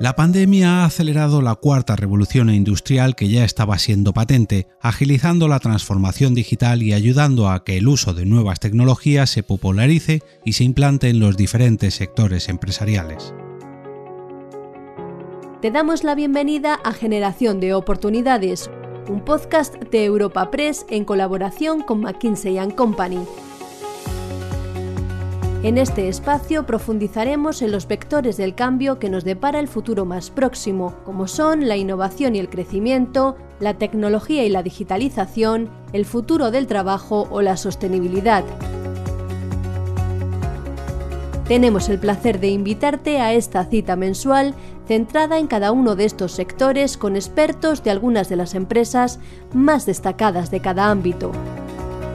La pandemia ha acelerado la cuarta revolución industrial que ya estaba siendo patente, agilizando la transformación digital y ayudando a que el uso de nuevas tecnologías se popularice y se implante en los diferentes sectores empresariales. Te damos la bienvenida a Generación de Oportunidades, un podcast de Europa Press en colaboración con McKinsey ⁇ Company. En este espacio profundizaremos en los vectores del cambio que nos depara el futuro más próximo, como son la innovación y el crecimiento, la tecnología y la digitalización, el futuro del trabajo o la sostenibilidad. Tenemos el placer de invitarte a esta cita mensual centrada en cada uno de estos sectores con expertos de algunas de las empresas más destacadas de cada ámbito.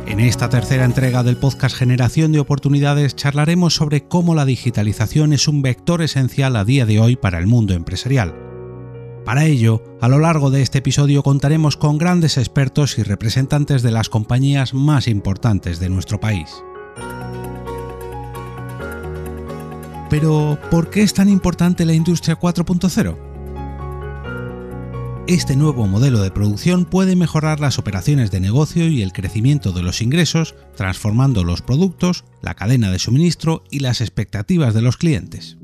En esta tercera entrega del podcast Generación de Oportunidades charlaremos sobre cómo la digitalización es un vector esencial a día de hoy para el mundo empresarial. Para ello, a lo largo de este episodio contaremos con grandes expertos y representantes de las compañías más importantes de nuestro país. Pero, ¿por qué es tan importante la industria 4.0? Este nuevo modelo de producción puede mejorar las operaciones de negocio y el crecimiento de los ingresos, transformando los productos, la cadena de suministro y las expectativas de los clientes.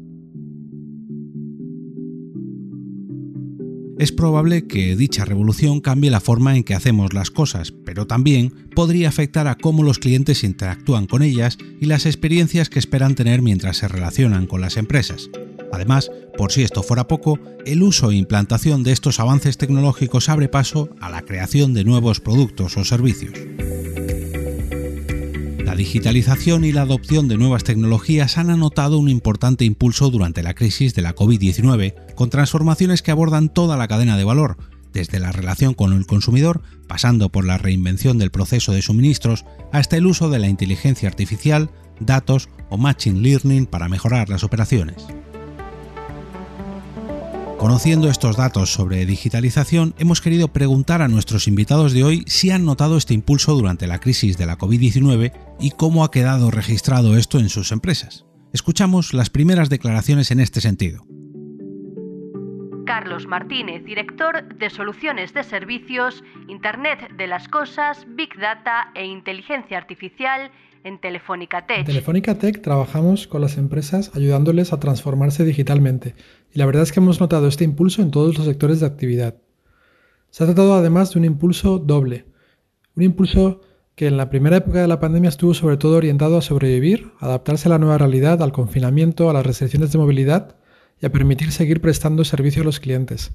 Es probable que dicha revolución cambie la forma en que hacemos las cosas, pero también podría afectar a cómo los clientes interactúan con ellas y las experiencias que esperan tener mientras se relacionan con las empresas. Además, por si esto fuera poco, el uso e implantación de estos avances tecnológicos abre paso a la creación de nuevos productos o servicios. La digitalización y la adopción de nuevas tecnologías han anotado un importante impulso durante la crisis de la COVID-19, con transformaciones que abordan toda la cadena de valor, desde la relación con el consumidor, pasando por la reinvención del proceso de suministros, hasta el uso de la inteligencia artificial, datos o machine learning para mejorar las operaciones. Conociendo estos datos sobre digitalización, hemos querido preguntar a nuestros invitados de hoy si han notado este impulso durante la crisis de la COVID-19 y cómo ha quedado registrado esto en sus empresas. Escuchamos las primeras declaraciones en este sentido. Carlos Martínez, director de Soluciones de Servicios, Internet de las Cosas, Big Data e Inteligencia Artificial en Telefónica Tech. En Telefónica Tech trabajamos con las empresas ayudándoles a transformarse digitalmente y la verdad es que hemos notado este impulso en todos los sectores de actividad. Se ha tratado además de un impulso doble, un impulso que en la primera época de la pandemia estuvo sobre todo orientado a sobrevivir, adaptarse a la nueva realidad, al confinamiento, a las restricciones de movilidad y a permitir seguir prestando servicio a los clientes.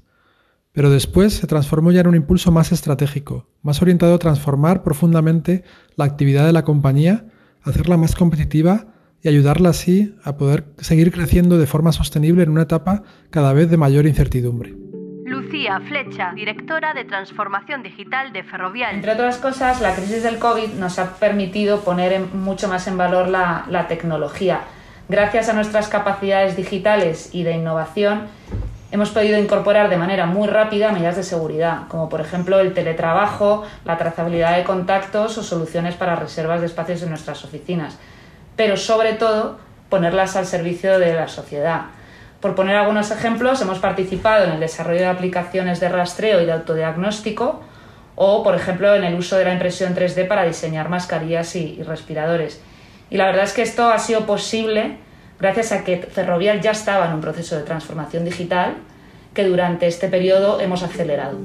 Pero después se transformó ya en un impulso más estratégico, más orientado a transformar profundamente la actividad de la compañía hacerla más competitiva y ayudarla así a poder seguir creciendo de forma sostenible en una etapa cada vez de mayor incertidumbre. Lucía Flecha, directora de Transformación Digital de Ferrovial. Entre otras cosas, la crisis del COVID nos ha permitido poner mucho más en valor la, la tecnología. Gracias a nuestras capacidades digitales y de innovación, hemos podido incorporar de manera muy rápida medidas de seguridad, como por ejemplo el teletrabajo, la trazabilidad de contactos o soluciones para reservas de espacios en nuestras oficinas, pero sobre todo ponerlas al servicio de la sociedad. Por poner algunos ejemplos, hemos participado en el desarrollo de aplicaciones de rastreo y de autodiagnóstico o, por ejemplo, en el uso de la impresión 3D para diseñar mascarillas y, respiradores. Y la verdad es que esto ha sido posible gracias a que Ferrovial ya estaba en un proceso de transformación digital que durante este periodo hemos acelerado.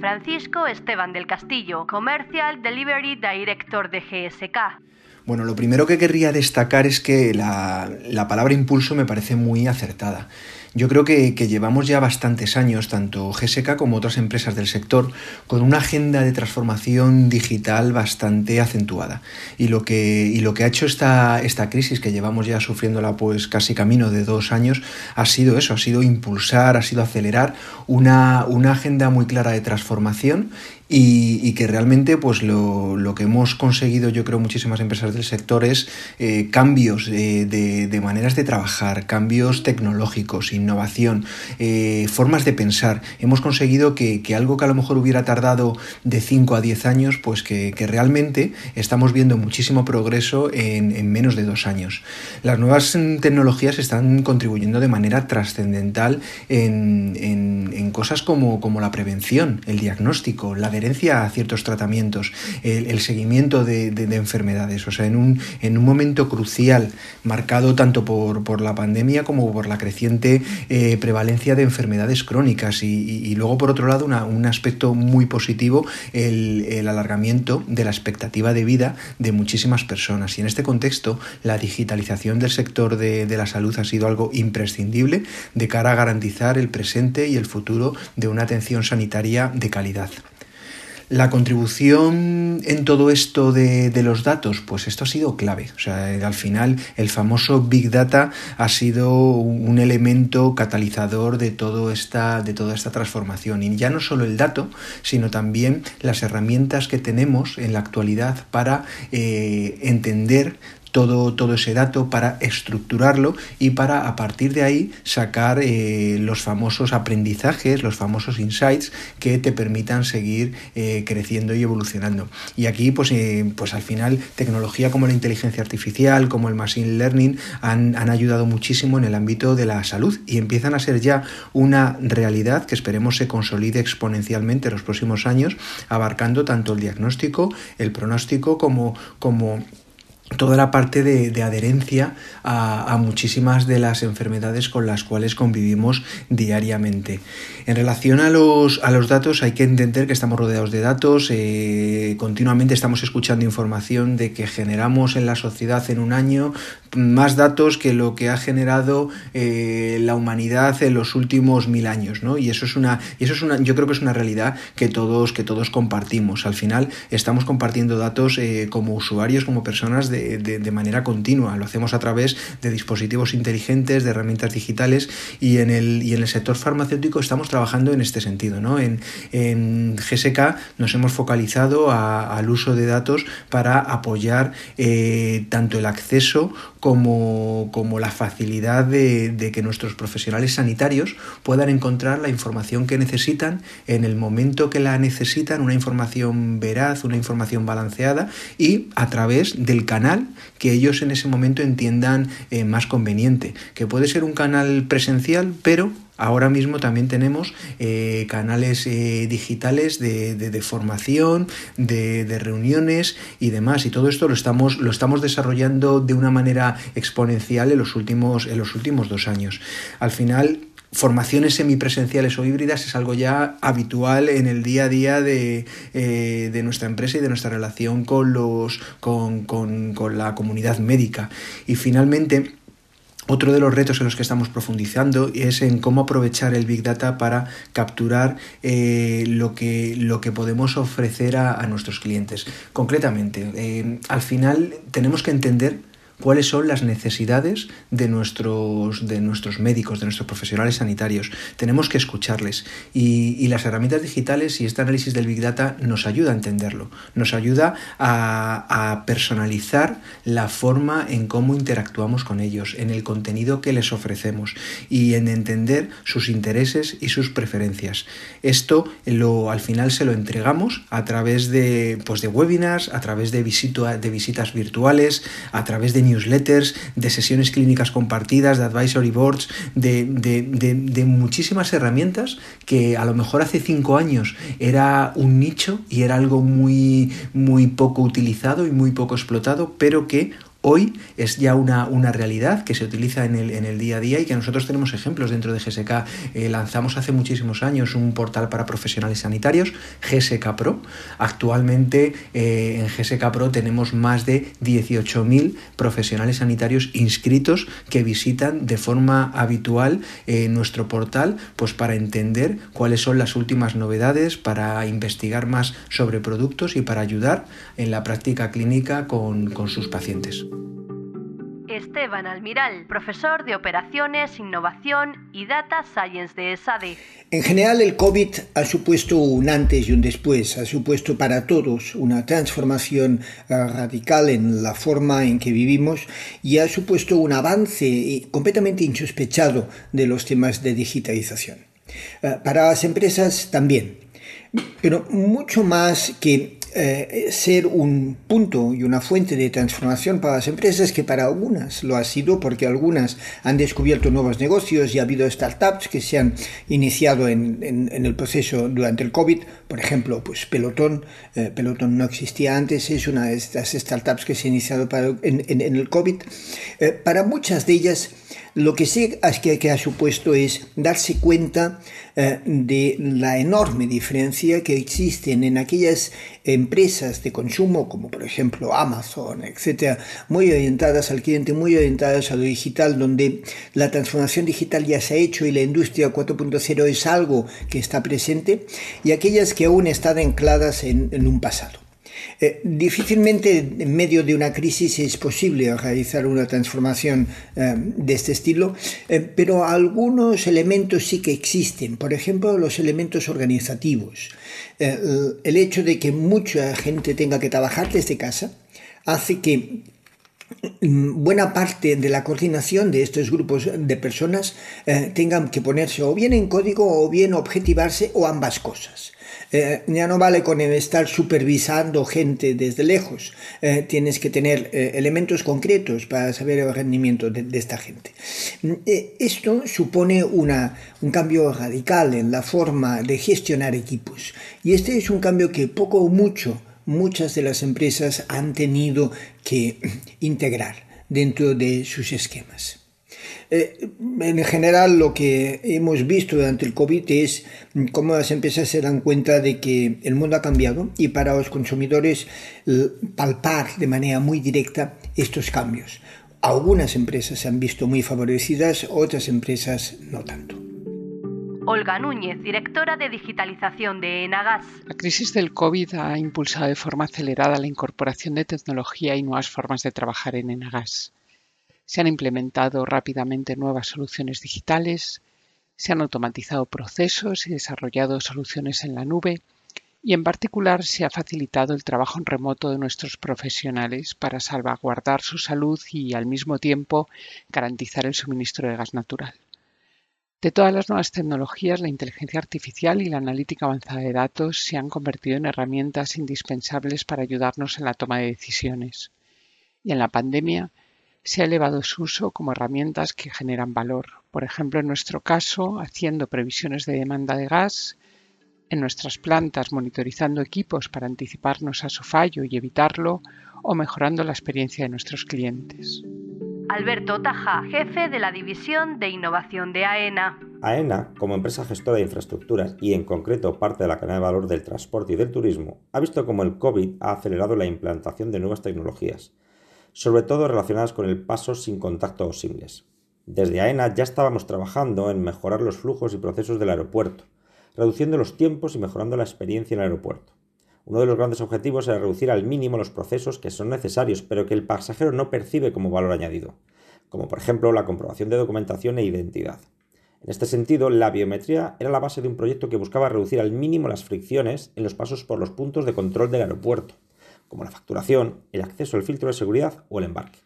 Francisco Esteban del Castillo, Commercial Delivery Director de GSK. Bueno, lo primero que querría destacar es que la, la palabra impulso me parece muy acertada. Yo creo que, llevamos ya bastantes años, tanto GSK como otras empresas del sector, con una agenda de transformación digital bastante acentuada. Y lo que, y lo que ha hecho esta, esta crisis, que llevamos ya sufriéndola pues casi camino de dos años, ha sido eso, ha sido impulsar, ha sido acelerar una, una agenda muy clara de transformación y, que realmente pues lo, que hemos conseguido yo creo muchísimas empresas del sector es eh, cambios de, de, maneras de trabajar, cambios tecnológicos, innovación, eh, formas de pensar. Hemos conseguido que, algo que a lo mejor hubiera tardado de 5 a 10 años, pues que, realmente estamos viendo muchísimo progreso en, menos de dos años. Las nuevas tecnologías están contribuyendo de manera trascendental en, cosas como, como, la prevención, el diagnóstico, la a ciertos tratamientos, el, seguimiento de, enfermedades. O sea, en un, en un momento crucial, marcado tanto por, la pandemia como por la creciente eh, prevalencia de enfermedades crónicas y, luego por otro lado un aspecto muy positivo el, alargamiento de la expectativa de vida de muchísimas personas y en este contexto la digitalización del sector de la salud ha sido algo imprescindible de cara a garantizar el presente y el futuro de una atención sanitaria de calidad. La contribución en todo esto de, los datos, pues esto ha sido clave. O sea, al final el famoso Big Data ha sido un elemento catalizador de, todo esta, de toda esta transformación. Y ya no solo el dato, sino también las herramientas que tenemos en la actualidad para eh, entender todo, todo ese dato para estructurarlo y para a partir de ahí sacar eh, los famosos aprendizajes, los famosos insights que te permitan seguir eh, creciendo y evolucionando. Y aquí, pues, eh, pues al final, tecnología como la inteligencia artificial, como el machine learning, han, han ayudado muchísimo en el ámbito de la salud y empiezan a ser ya una realidad que esperemos se consolide exponencialmente en los próximos años, abarcando tanto el diagnóstico, el pronóstico como, como toda la parte de, adherencia a, muchísimas de las enfermedades con las cuales convivimos diariamente. En relación a los, a los datos, hay que entender que estamos rodeados de datos, eh, continuamente estamos escuchando información de que generamos en la sociedad en un año más datos que lo que ha generado eh, la humanidad en los últimos mil años, ¿no? Y eso es una, y eso es una, yo creo que es una realidad que todos, que todos compartimos. Al final estamos compartiendo datos eh, como usuarios, como personas de de, manera continua. Lo hacemos a través de dispositivos inteligentes, de herramientas digitales y en el, y en el sector farmacéutico estamos trabajando en este sentido. ¿no? En, GSK nos hemos focalizado al uso de datos para apoyar eh, tanto el acceso como, como la facilidad de, que nuestros profesionales sanitarios puedan encontrar la información que necesitan en el momento que la necesitan, una información veraz, una información balanceada y a través del canal que ellos en ese momento entiendan eh, más conveniente, que puede ser un canal presencial, pero Ahora mismo también tenemos eh, canales eh, digitales de, formación, de, reuniones y demás. Y todo esto lo estamos, lo estamos desarrollando de una manera exponencial en los últimos, en los últimos dos años. Al final, formaciones semipresenciales o híbridas es algo ya habitual en el día a día de, eh, nuestra empresa y de nuestra relación con, los, con, con la comunidad médica. Y finalmente, otro de los retos en los que estamos profundizando es en cómo aprovechar el Big Data para capturar eh, lo, que, lo que podemos ofrecer a, nuestros clientes. Concretamente, eh, al final tenemos que entender cuáles son las necesidades de nuestros, de nuestros médicos, de nuestros profesionales sanitarios. Tenemos que escucharles y, las herramientas digitales y este análisis del Big Data nos ayuda a entenderlo, nos ayuda a, personalizar la forma en cómo interactuamos con ellos, en el contenido que les ofrecemos y en entender sus intereses y sus preferencias. Esto lo, al final se lo entregamos a través de, pues de webinars, a través de, de visitas virtuales, a través de newsletters, de sesiones clínicas compartidas, de advisory boards, de, muchísimas herramientas que a lo mejor hace cinco años era un nicho y era algo muy, muy poco utilizado y muy poco explotado, pero que hoy es ya una, una realidad que se utiliza en el, en el, día a día y que nosotros tenemos ejemplos dentro de GSK. Eh, lanzamos hace muchísimos años un portal para profesionales sanitarios, GSK Pro. Actualmente eh, en GSK Pro tenemos más de 18.000 profesionales sanitarios inscritos que visitan de forma habitual eh, nuestro portal pues para entender cuáles son las últimas novedades, para investigar más sobre productos y para ayudar en la práctica clínica con sus pacientes. Esteban Almiral, profesor de Operaciones, Innovación y Data Science de ESADE. En general, el COVID ha supuesto un antes y un después, ha supuesto para todos una transformación eh, radical en la forma en que vivimos y ha supuesto un avance completamente insospechado de los temas de digitalización. Eh, para las empresas también, pero mucho más que eh, ser un punto y una fuente de transformación para las empresas que para algunas lo ha sido porque algunas han descubierto nuevos negocios y ha habido startups que se han iniciado en, el proceso durante el COVID. Por ejemplo, pues Pelotón, eh, Pelotón no existía antes, es una de estas startups que se ha iniciado en, el COVID. Eh, para muchas de ellas lo que sí que, ha supuesto es darse cuenta eh, de la enorme diferencia que existen en aquellas empresas de consumo, como por ejemplo Amazon, etcétera, muy orientadas al cliente, muy orientadas a lo digital, donde la transformación digital ya se ha hecho y la industria 4.0 es algo que está presente, y aquellas que aún están ancladas en un pasado. Eh, difícilmente en medio de una crisis es posible realizar una transformación eh, de este estilo, eh, pero algunos elementos sí que existen. Por ejemplo, los elementos organizativos. el hecho de que mucha gente tenga que trabajar desde casa hace que mm, buena parte de la coordinación de estos grupos de personas tengan que ponerse o bien en código o bien objetivarse o ambas cosas. Eh, ya no vale con estar supervisando gente desde lejos. Eh, tienes que tener eh, elementos concretos para saber el rendimiento de, esta gente. esto supone una, un cambio radical en la forma de gestionar equipos. Y este es un cambio que poco o mucho muchas de las empresas han tenido que integrar dentro de sus esquemas. Eh, en general lo que hemos visto durante el COVID es cómo las empresas se dan cuenta de que el mundo ha cambiado y para los consumidores palpar de manera muy directa estos cambios. Algunas empresas se han visto muy favorecidas, otras empresas no tanto. Olga Núñez, directora de digitalización de Enagas. La crisis del COVID ha impulsado de forma acelerada la incorporación de tecnología y nuevas formas de trabajar en Enagas. Se han implementado rápidamente nuevas soluciones digitales, se han automatizado procesos y desarrollado soluciones en la nube y en particular se ha facilitado el trabajo en remoto de nuestros profesionales para salvaguardar su salud y al mismo tiempo garantizar el suministro de gas natural. De todas las nuevas tecnologías, la inteligencia artificial y la analítica avanzada de datos se han convertido en herramientas indispensables para ayudarnos en la toma de decisiones. Y en la pandemia, se ha elevado su uso como herramientas que generan valor. Por ejemplo, en nuestro caso, haciendo previsiones de demanda de gas, en nuestras plantas monitorizando equipos para anticiparnos a su fallo y evitarlo, o mejorando la experiencia de nuestros clientes. Alberto Taja, jefe de la División de Innovación de AENA. AENA, como empresa gestora de infraestructuras y en concreto parte de la cadena de valor del transporte y del turismo, ha visto cómo el COVID ha acelerado la implantación de nuevas tecnologías, sobre todo relacionadas con el paso sin contacto o singles. Desde AENA ya estábamos trabajando en mejorar los flujos y procesos del aeropuerto, reduciendo los tiempos y mejorando la experiencia en el aeropuerto. Uno de los grandes objetivos era reducir al mínimo los procesos que son necesarios, pero que el pasajero no percibe como valor añadido, como por ejemplo la comprobación de documentación e identidad. En este sentido, la biometría era la base de un proyecto que buscaba reducir al mínimo las fricciones en los pasos por los puntos de control del aeropuerto, como la facturación, el acceso al filtro de seguridad o el embarque.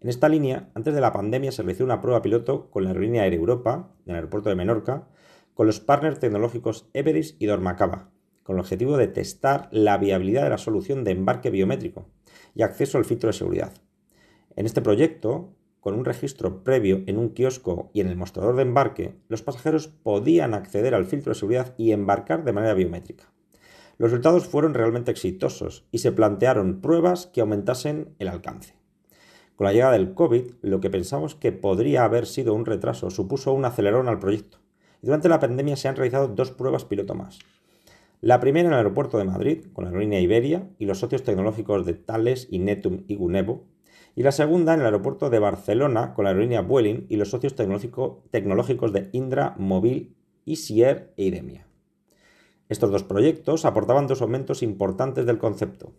En esta línea, antes de la pandemia se realizó una prueba piloto con la aerolínea Air Europa, en el aeropuerto de Menorca, con los partners tecnológicos Everis y Dormacaba, con el objetivo de testar la viabilidad de la solución de embarque biométrico y acceso al filtro de seguridad. En este proyecto, con un registro previo en un kiosco y en el mostrador de embarque, los pasajeros podían acceder al filtro de seguridad y embarcar de manera biométrica. Los resultados fueron realmente exitosos y se plantearon pruebas que aumentasen el alcance. Con la llegada del COVID, lo que pensamos que podría haber sido un retraso supuso un acelerón al proyecto. Durante la pandemia se han realizado dos pruebas piloto más. La primera en el aeropuerto de Madrid, con la aerolínea Iberia y los socios tecnológicos de Thales, Inetum y Gunevo. Y la segunda en el aeropuerto de Barcelona, con la aerolínea Vueling y los socios tecnológicos de Indra, Mobil, Isier e Idemia. Estos dos proyectos aportaban dos aumentos importantes del concepto.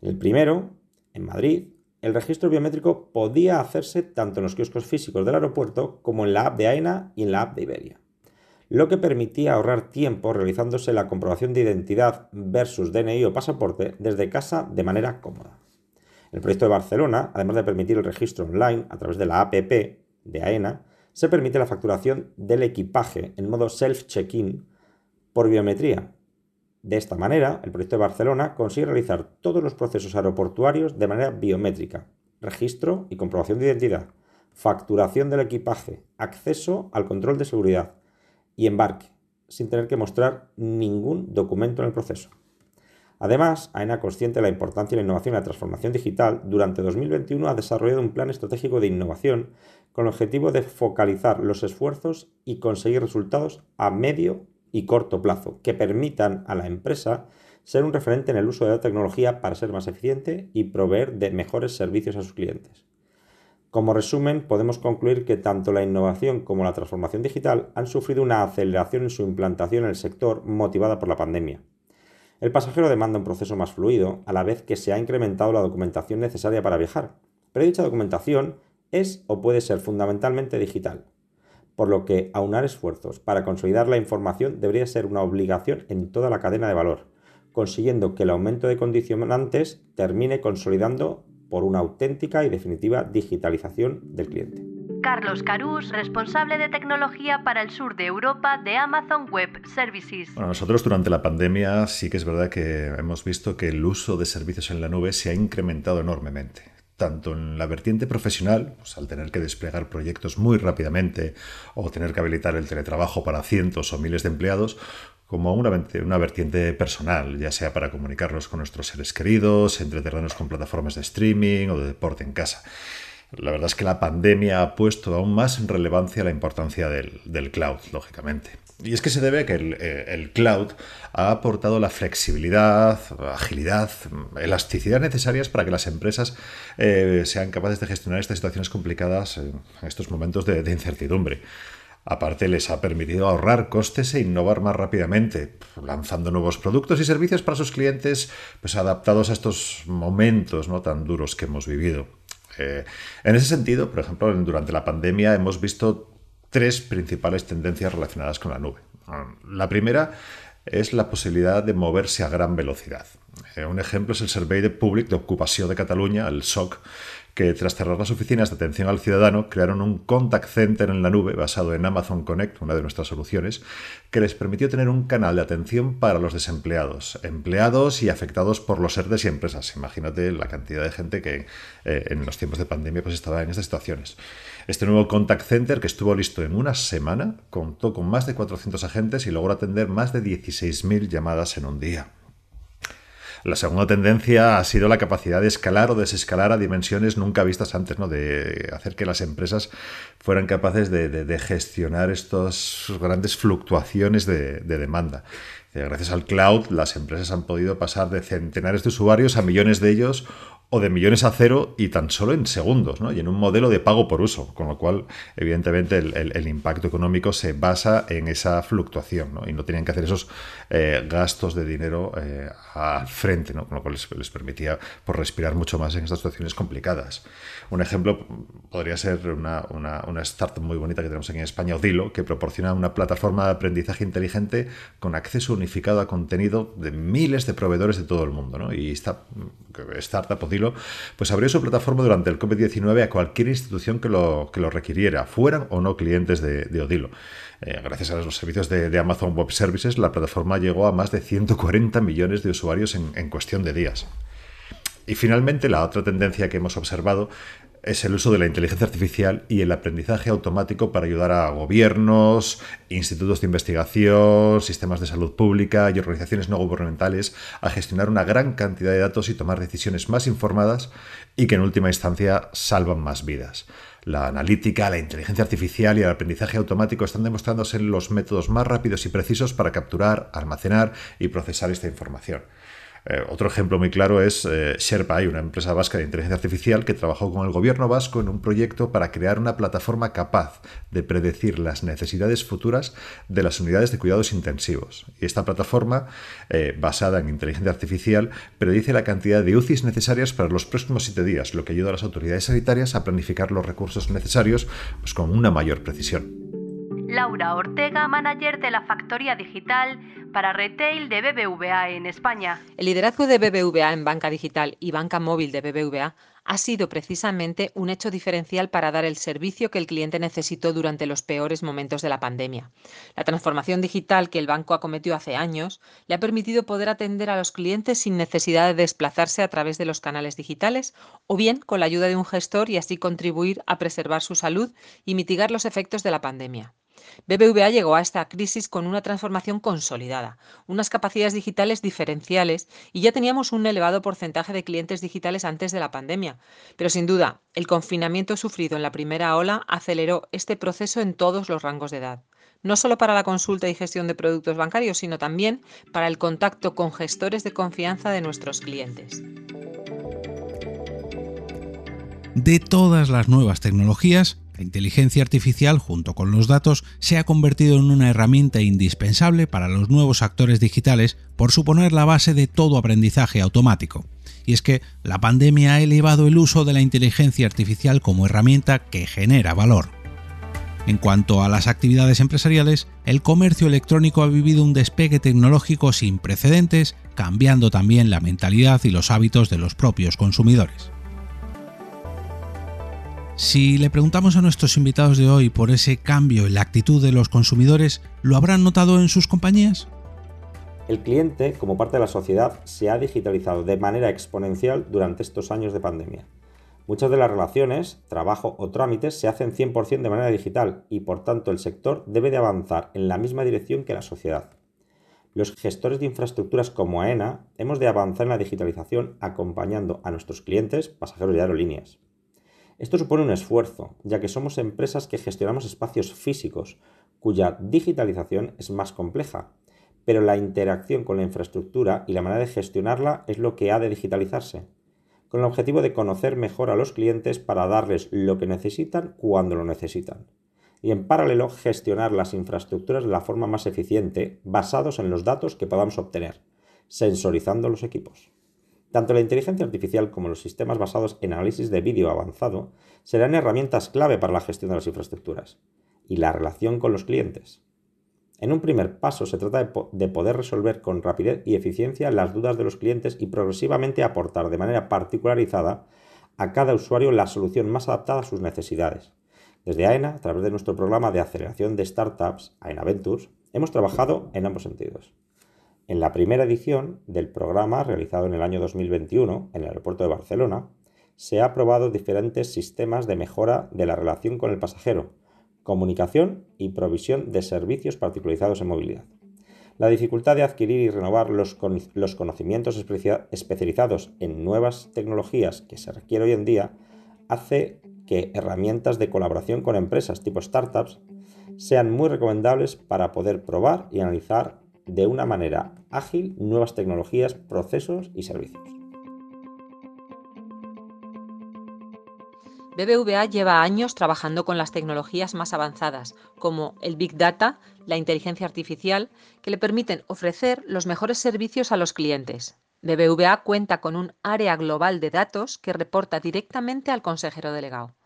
En el primero, en Madrid, el registro biométrico podía hacerse tanto en los kioscos físicos del aeropuerto como en la app de AENA y en la app de Iberia, lo que permitía ahorrar tiempo realizándose la comprobación de identidad versus DNI o pasaporte desde casa de manera cómoda. El proyecto de Barcelona, además de permitir el registro online a través de la APP de AENA, se permite la facturación del equipaje en modo self-check-in por biometría. De esta manera, el proyecto de Barcelona consigue realizar todos los procesos aeroportuarios de manera biométrica, registro y comprobación de identidad, facturación del equipaje, acceso al control de seguridad y embarque, sin tener que mostrar ningún documento en el proceso. Además, AENA, consciente de la importancia de la innovación y la transformación digital, durante 2021 ha desarrollado un plan estratégico de innovación con el objetivo de focalizar los esfuerzos y conseguir resultados a medio y corto plazo que permitan a la empresa ser un referente en el uso de la tecnología para ser más eficiente y proveer de mejores servicios a sus clientes. Como resumen, podemos concluir que tanto la innovación como la transformación digital han sufrido una aceleración en su implantación en el sector motivada por la pandemia. El pasajero demanda un proceso más fluido, a la vez que se ha incrementado la documentación necesaria para viajar, pero dicha documentación es o puede ser fundamentalmente digital, por lo que aunar esfuerzos para consolidar la información debería ser una obligación en toda la cadena de valor, consiguiendo que el aumento de condicionantes termine consolidando por una auténtica y definitiva digitalización del cliente. Carlos Carús, responsable de tecnología para el sur de Europa de Amazon Web Services. Bueno, nosotros durante la pandemia sí que es verdad que hemos visto que el uso de servicios en la nube se ha incrementado enormemente tanto en la vertiente profesional, pues al tener que desplegar proyectos muy rápidamente o tener que habilitar el teletrabajo para cientos o miles de empleados, como una, una vertiente personal, ya sea para comunicarnos con nuestros seres queridos, entretenernos con plataformas de streaming o de deporte en casa. La verdad es que la pandemia ha puesto aún más en relevancia la importancia del, cloud, lógicamente. Y es que se debe a que eh, el, cloud ha aportado la flexibilidad, agilidad, elasticidad necesarias para que las empresas eh, sean capaces de gestionar estas situaciones complicadas en estos momentos de, incertidumbre. Aparte, les ha permitido ahorrar costes e innovar más rápidamente, lanzando nuevos productos y servicios para sus clientes, pues adaptados a estos momentos no tan duros que hemos vivido. Eh, en ese sentido, por ejemplo, durante la pandemia hemos visto tres principales tendencias relacionadas con la nube. La primera es la posibilidad de moverse a gran velocidad. Eh, un ejemplo es el Survey de Public de Ocupación de Cataluña, el SOC, que tras cerrar las oficinas de atención al ciudadano crearon un contact center en la nube basado en Amazon Connect, una de nuestras soluciones, que les permitió tener un canal de atención para los desempleados, empleados y afectados por los ERTES y empresas. Imagínate la cantidad de gente que eh, en los tiempos de pandemia pues estaba en estas situaciones. Este nuevo contact center, que estuvo listo en una semana, contó con más de 400 agentes y logró atender más de 16.000 llamadas en un día. La segunda tendencia ha sido la capacidad de escalar o desescalar a dimensiones nunca vistas antes, ¿no? de hacer que las empresas fueran capaces de, gestionar estas grandes fluctuaciones de, de demanda. Gracias al cloud, las empresas han podido pasar de centenares de usuarios a millones de ellos o de millones a cero y tan solo en segundos, ¿no? y en un modelo de pago por uso, con lo cual, evidentemente, el, impacto económico se basa en esa fluctuación, ¿no? y no tenían que hacer esos eh, gastos de dinero eh, al frente, ¿no? con lo cual les, permitía por respirar mucho más en estas situaciones complicadas. Un ejemplo podría ser una, una, una, startup muy bonita que tenemos aquí en España, Odilo, que proporciona una plataforma de aprendizaje inteligente con acceso unificado a contenido de miles de proveedores de todo el mundo. ¿no? Y esta startup, Odilo, pues abrió su plataforma durante el COVID-19 a cualquier institución que lo, que lo requiriera, fueran o no clientes de, Odilo. Eh, gracias a los servicios de, Amazon Web Services, la plataforma llegó a más de 140 millones de usuarios en cuestión de días. Y finalmente, la otra tendencia que hemos observado es el uso de la inteligencia artificial y el aprendizaje automático para ayudar a gobiernos, institutos de investigación, sistemas de salud pública y organizaciones no gubernamentales a gestionar una gran cantidad de datos y tomar decisiones más informadas y que en última instancia salvan más vidas. La analítica, la inteligencia artificial y el aprendizaje automático están demostrándose los métodos más rápidos y precisos para capturar, almacenar y procesar esta información. Eh, otro ejemplo muy claro es eh, Sherpa, una empresa vasca de inteligencia artificial que trabajó con el gobierno vasco en un proyecto para crear una plataforma capaz de predecir las necesidades futuras de las unidades de cuidados intensivos. Y esta plataforma, eh, basada en inteligencia artificial, predice la cantidad de UCIs necesarias para los próximos siete días, lo que ayuda a las autoridades sanitarias a planificar los recursos necesarios pues, con una mayor precisión. Laura Ortega, manager de la Factoría Digital para Retail de BBVA en España. El liderazgo de BBVA en banca digital y banca móvil de BBVA ha sido precisamente un hecho diferencial para dar el servicio que el cliente necesitó durante los peores momentos de la pandemia. La transformación digital que el banco acometió hace años le ha permitido poder atender a los clientes sin necesidad de desplazarse a través de los canales digitales o bien con la ayuda de un gestor y así contribuir a preservar su salud y mitigar los efectos de la pandemia. BBVA llegó a esta crisis con una transformación consolidada, unas capacidades digitales diferenciales y ya teníamos un elevado porcentaje de clientes digitales antes de la pandemia. Pero sin duda, el confinamiento sufrido en la primera ola aceleró este proceso en todos los rangos de edad no solo para la consulta y gestión de productos bancarios, sino también para el contacto con gestores de confianza de nuestros clientes. De todas las nuevas tecnologías, la inteligencia artificial, junto con los datos, se ha convertido en una herramienta indispensable para los nuevos actores digitales por suponer la base de todo aprendizaje automático. Y es que la pandemia ha elevado el uso de la inteligencia artificial como herramienta que genera valor. En cuanto a las actividades empresariales, el comercio electrónico ha vivido un despegue tecnológico sin precedentes, cambiando también la mentalidad y los hábitos de los propios consumidores. Si le preguntamos a nuestros invitados de hoy por ese cambio en la actitud de los consumidores, ¿lo habrán notado en sus compañías? El cliente, como parte de la sociedad, se ha digitalizado de manera exponencial durante estos años de pandemia. Muchas de las relaciones, trabajo o trámites se hacen 100% de manera digital y por tanto el sector debe de avanzar en la misma dirección que la sociedad. Los gestores de infraestructuras como AENA hemos de avanzar en la digitalización acompañando a nuestros clientes, pasajeros y aerolíneas. Esto supone un esfuerzo, ya que somos empresas que gestionamos espacios físicos, cuya digitalización es más compleja, pero la interacción con la infraestructura y la manera de gestionarla es lo que ha de digitalizarse, con el objetivo de conocer mejor a los clientes para darles lo que necesitan cuando lo necesitan, y en paralelo gestionar las infraestructuras de la forma más eficiente basados en los datos que podamos obtener, sensorizando los equipos. Tanto la inteligencia artificial como los sistemas basados en análisis de vídeo avanzado serán herramientas clave para la gestión de las infraestructuras y la relación con los clientes. En un primer paso se trata de, poder resolver con rapidez y eficiencia las dudas de los clientes y progresivamente aportar de manera particularizada a cada usuario la solución más adaptada a sus necesidades. Desde AENA, a través de nuestro programa de aceleración de startups, AENA Ventures, hemos trabajado en ambos sentidos. En la primera edición del programa realizado en el año 2021 en el aeropuerto de Barcelona, se han aprobado diferentes sistemas de mejora de la relación con el pasajero, comunicación y provisión de servicios particularizados en movilidad. La dificultad de adquirir y renovar los, los conocimientos especializados en nuevas tecnologías que se requiere hoy en día hace que herramientas de colaboración con empresas tipo startups sean muy recomendables para poder probar y analizar de una manera ágil nuevas tecnologías, procesos y servicios. BBVA lleva años trabajando con las tecnologías más avanzadas, como el Big Data, la inteligencia artificial, que le permiten ofrecer los mejores servicios a los clientes. BBVA cuenta con un área global de datos que reporta directamente al consejero delegado.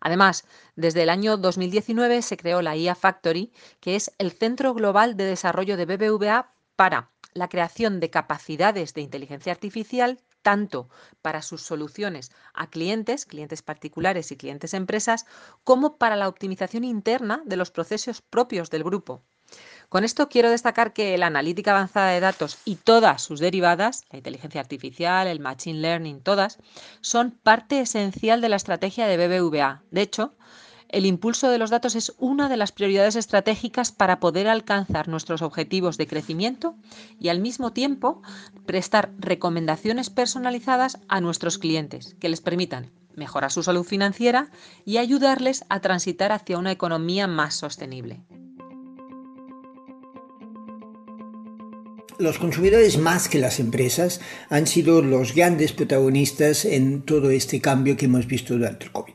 Además, desde el año 2019 se creó la IA Factory, que es el centro global de desarrollo de BBVA para la creación de capacidades de inteligencia artificial tanto para sus soluciones a clientes, clientes particulares y clientes empresas, como para la optimización interna de los procesos propios del grupo. Con esto quiero destacar que la analítica avanzada de datos y todas sus derivadas, la inteligencia artificial, el machine learning, todas, son parte esencial de la estrategia de BBVA. De hecho, el impulso de los datos es una de las prioridades estratégicas para poder alcanzar nuestros objetivos de crecimiento y al mismo tiempo prestar recomendaciones personalizadas a nuestros clientes que les permitan mejorar su salud financiera y ayudarles a transitar hacia una economía más sostenible. Los consumidores más que las empresas han sido los grandes protagonistas en todo este cambio que hemos visto durante el COVID.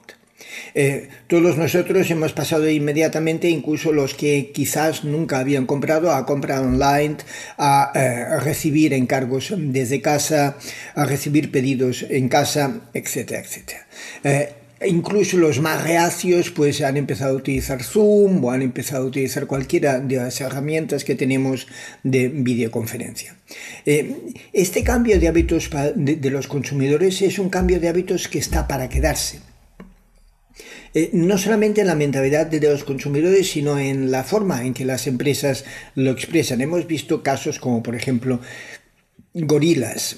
Eh, todos nosotros hemos pasado inmediatamente, incluso los que quizás nunca habían comprado, a comprar online, a, eh, recibir encargos desde casa, a recibir pedidos en casa, etcétera, etcétera. Eh, incluso los más reacios pues han empezado a utilizar Zoom o han empezado a utilizar cualquiera de las herramientas que tenemos de videoconferencia. este cambio de hábitos de los consumidores es un cambio de hábitos que está para quedarse. Eh, no solamente en la mentalidad de los consumidores, sino en la forma en que las empresas lo expresan. Hemos visto casos como, por ejemplo, Gorilas,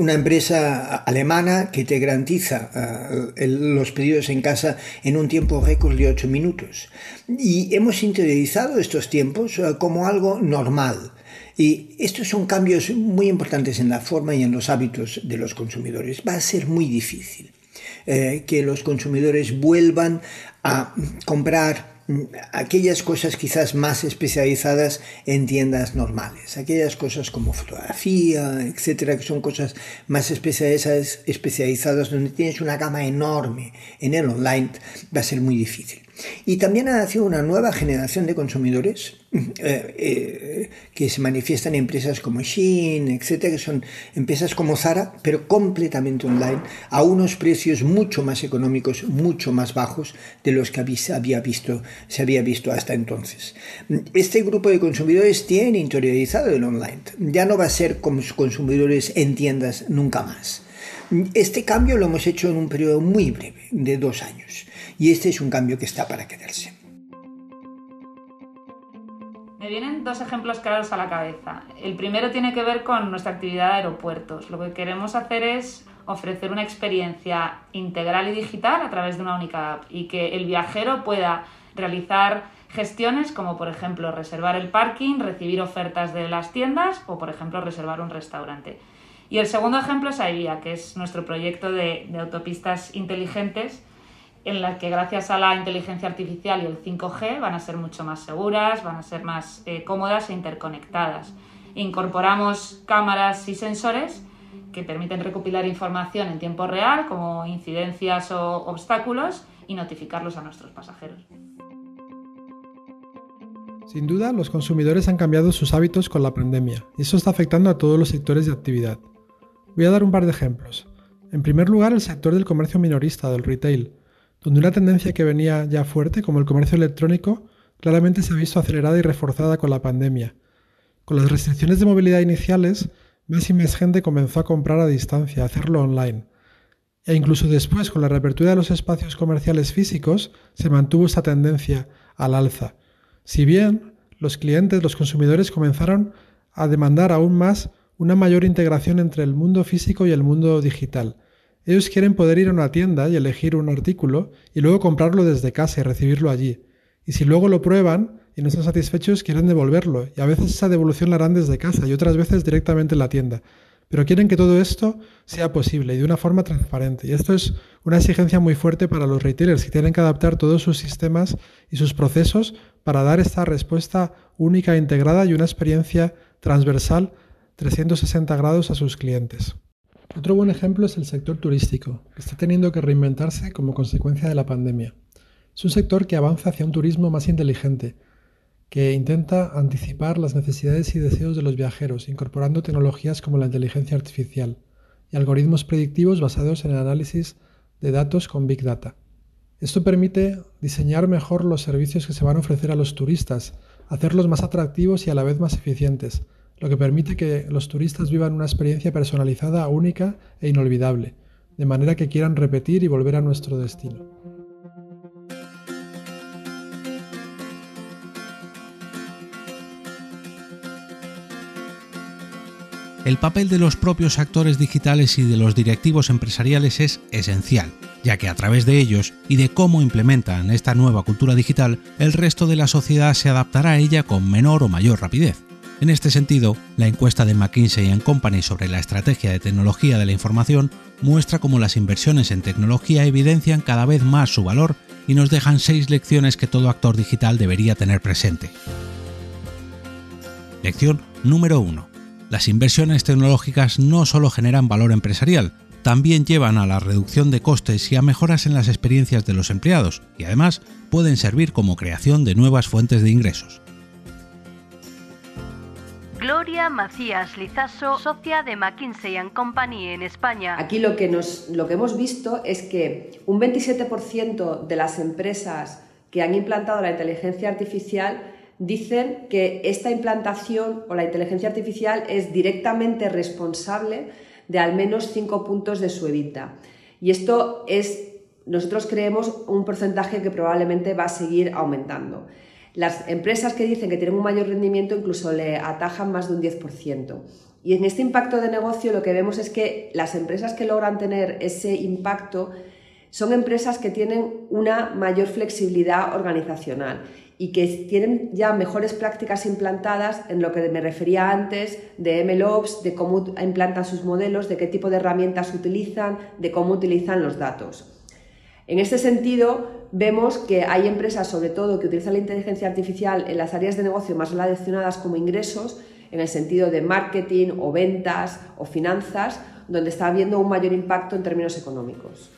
una empresa alemana que te garantiza eh, los pedidos en casa en un tiempo récord de 8 minutos. Y hemos interiorizado estos tiempos eh, como algo normal. Y estos son cambios muy importantes en la forma y en los hábitos de los consumidores. Va a ser muy difícil. Eh, que los consumidores vuelvan a comprar aquellas cosas quizás más especializadas en tiendas normales, aquellas cosas como fotografía, etcétera, que son cosas más especializadas, especializadas donde tienes una gama enorme en el online, va a ser muy difícil. Y también ha nacido una nueva generación de consumidores eh, eh, que se manifiestan en empresas como Shein, etcétera, que son empresas como Zara, pero completamente online, a unos precios mucho más económicos, mucho más bajos de los que había visto, se había visto hasta entonces. Este grupo de consumidores tiene interiorizado el online. Ya no va a ser como consumidores en tiendas nunca más. Este cambio lo hemos hecho en un periodo muy breve, de dos años. Y este es un cambio que está para quedarse. Me vienen dos ejemplos claros a la cabeza. El primero tiene que ver con nuestra actividad de aeropuertos. Lo que queremos hacer es ofrecer una experiencia integral y digital a través de una única app y que el viajero pueda realizar gestiones como por ejemplo reservar el parking, recibir ofertas de las tiendas o por ejemplo reservar un restaurante. Y el segundo ejemplo es AIVIA, que es nuestro proyecto de, de autopistas inteligentes en las que gracias a la inteligencia artificial y el 5G van a ser mucho más seguras, van a ser más eh, cómodas e interconectadas. Incorporamos cámaras y sensores que permiten recopilar información en tiempo real, como incidencias o obstáculos, y notificarlos a nuestros pasajeros. Sin duda, los consumidores han cambiado sus hábitos con la pandemia, y eso está afectando a todos los sectores de actividad. Voy a dar un par de ejemplos. En primer lugar, el sector del comercio minorista, del retail, donde una tendencia que venía ya fuerte, como el comercio electrónico, claramente se ha visto acelerada y reforzada con la pandemia. Con las restricciones de movilidad iniciales, más y más gente comenzó a comprar a distancia, a hacerlo online. E incluso después, con la reapertura de los espacios comerciales físicos, se mantuvo esta tendencia al alza. Si bien los clientes, los consumidores comenzaron a demandar aún más una mayor integración entre el mundo físico y el mundo digital, ellos quieren poder ir a una tienda y elegir un artículo y luego comprarlo desde casa y recibirlo allí. Y si luego lo prueban y no están satisfechos, quieren devolverlo. Y a veces esa devolución la harán desde casa y otras veces directamente en la tienda. Pero quieren que todo esto sea posible y de una forma transparente. Y esto es una exigencia muy fuerte para los retailers que tienen que adaptar todos sus sistemas y sus procesos para dar esta respuesta única, integrada y una experiencia transversal 360 grados a sus clientes. Otro buen ejemplo es el sector turístico, que está teniendo que reinventarse como consecuencia de la pandemia. Es un sector que avanza hacia un turismo más inteligente, que intenta anticipar las necesidades y deseos de los viajeros, incorporando tecnologías como la inteligencia artificial y algoritmos predictivos basados en el análisis de datos con Big Data. Esto permite diseñar mejor los servicios que se van a ofrecer a los turistas, hacerlos más atractivos y a la vez más eficientes, lo que permite que los turistas vivan una experiencia personalizada, única e inolvidable, de manera que quieran repetir y volver a nuestro destino. El papel de los propios actores digitales y de los directivos empresariales es esencial, ya que a través de ellos y de cómo implementan esta nueva cultura digital, el resto de la sociedad se adaptará a ella con menor o mayor rapidez. En este sentido, la encuesta de McKinsey Company sobre la estrategia de tecnología de la información muestra cómo las inversiones en tecnología evidencian cada vez más su valor y nos dejan seis lecciones que todo actor digital debería tener presente. Lección número 1. Las inversiones tecnológicas no solo generan valor empresarial, también llevan a la reducción de costes y a mejoras en las experiencias de los empleados, y además pueden servir como creación de nuevas fuentes de ingresos. Gloria Macías Lizaso, socia de McKinsey ⁇ Company en España. Aquí lo que, nos, lo que hemos visto es que un 27% de las empresas que han implantado la inteligencia artificial dicen que esta implantación o la inteligencia artificial es directamente responsable de al menos 5 puntos de su evita. Y esto es, nosotros creemos, un porcentaje que probablemente va a seguir aumentando. Las empresas que dicen que tienen un mayor rendimiento incluso le atajan más de un 10%. Y en este impacto de negocio lo que vemos es que las empresas que logran tener ese impacto son empresas que tienen una mayor flexibilidad organizacional y que tienen ya mejores prácticas implantadas en lo que me refería antes de MLOps, de cómo implantan sus modelos, de qué tipo de herramientas utilizan, de cómo utilizan los datos. En este sentido, vemos que hay empresas, sobre todo, que utilizan la inteligencia artificial en las áreas de negocio más relacionadas como ingresos, en el sentido de marketing o ventas o finanzas, donde está habiendo un mayor impacto en términos económicos.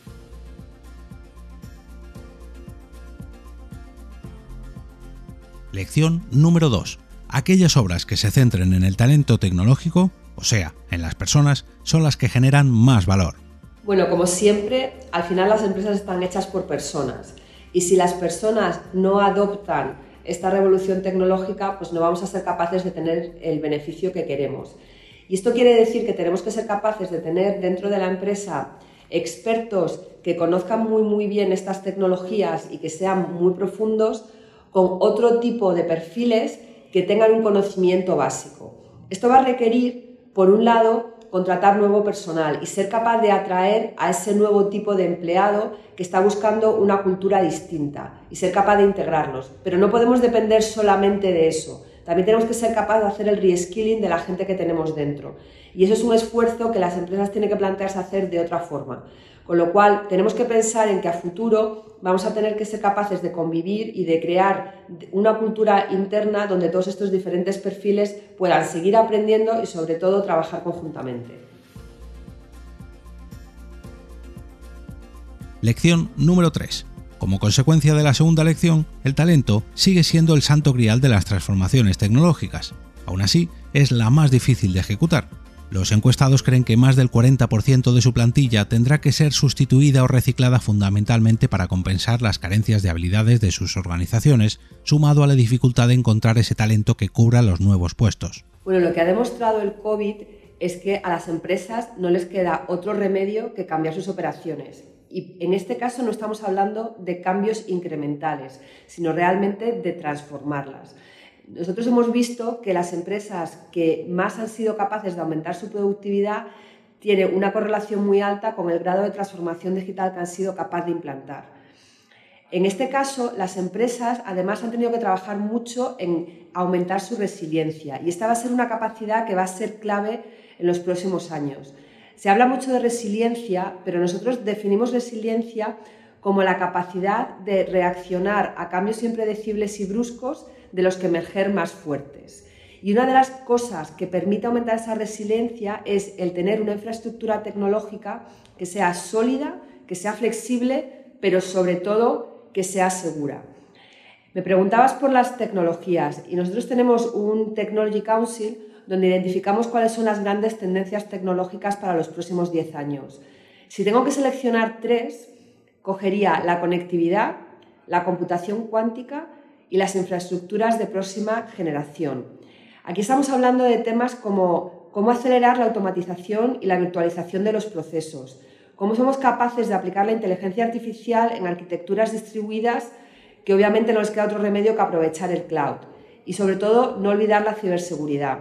Lección número 2. Aquellas obras que se centren en el talento tecnológico, o sea, en las personas, son las que generan más valor. Bueno, como siempre, al final las empresas están hechas por personas y si las personas no adoptan esta revolución tecnológica, pues no vamos a ser capaces de tener el beneficio que queremos. Y esto quiere decir que tenemos que ser capaces de tener dentro de la empresa expertos que conozcan muy muy bien estas tecnologías y que sean muy profundos con otro tipo de perfiles que tengan un conocimiento básico. Esto va a requerir, por un lado, contratar nuevo personal y ser capaz de atraer a ese nuevo tipo de empleado que está buscando una cultura distinta y ser capaz de integrarlos. Pero no podemos depender solamente de eso. También tenemos que ser capaces de hacer el reskilling de la gente que tenemos dentro. Y eso es un esfuerzo que las empresas tienen que plantearse hacer de otra forma. Con lo cual, tenemos que pensar en que a futuro vamos a tener que ser capaces de convivir y de crear una cultura interna donde todos estos diferentes perfiles puedan seguir aprendiendo y sobre todo trabajar conjuntamente. Lección número 3. Como consecuencia de la segunda lección, el talento sigue siendo el santo grial de las transformaciones tecnológicas. Aún así, es la más difícil de ejecutar, los encuestados creen que más del 40% de su plantilla tendrá que ser sustituida o reciclada fundamentalmente para compensar las carencias de habilidades de sus organizaciones, sumado a la dificultad de encontrar ese talento que cubra los nuevos puestos. Bueno, lo que ha demostrado el COVID es que a las empresas no les queda otro remedio que cambiar sus operaciones. Y en este caso no estamos hablando de cambios incrementales, sino realmente de transformarlas. Nosotros hemos visto que las empresas que más han sido capaces de aumentar su productividad tienen una correlación muy alta con el grado de transformación digital que han sido capaces de implantar. En este caso, las empresas además han tenido que trabajar mucho en aumentar su resiliencia y esta va a ser una capacidad que va a ser clave en los próximos años. Se habla mucho de resiliencia, pero nosotros definimos resiliencia como la capacidad de reaccionar a cambios impredecibles y bruscos de los que emerger más fuertes. Y una de las cosas que permite aumentar esa resiliencia es el tener una infraestructura tecnológica que sea sólida, que sea flexible, pero sobre todo que sea segura. Me preguntabas por las tecnologías y nosotros tenemos un Technology Council donde identificamos cuáles son las grandes tendencias tecnológicas para los próximos 10 años. Si tengo que seleccionar tres, cogería la conectividad, la computación cuántica y las infraestructuras de próxima generación. Aquí estamos hablando de temas como cómo acelerar la automatización y la virtualización de los procesos, cómo somos capaces de aplicar la inteligencia artificial en arquitecturas distribuidas que obviamente no les queda otro remedio que aprovechar el cloud y sobre todo no olvidar la ciberseguridad.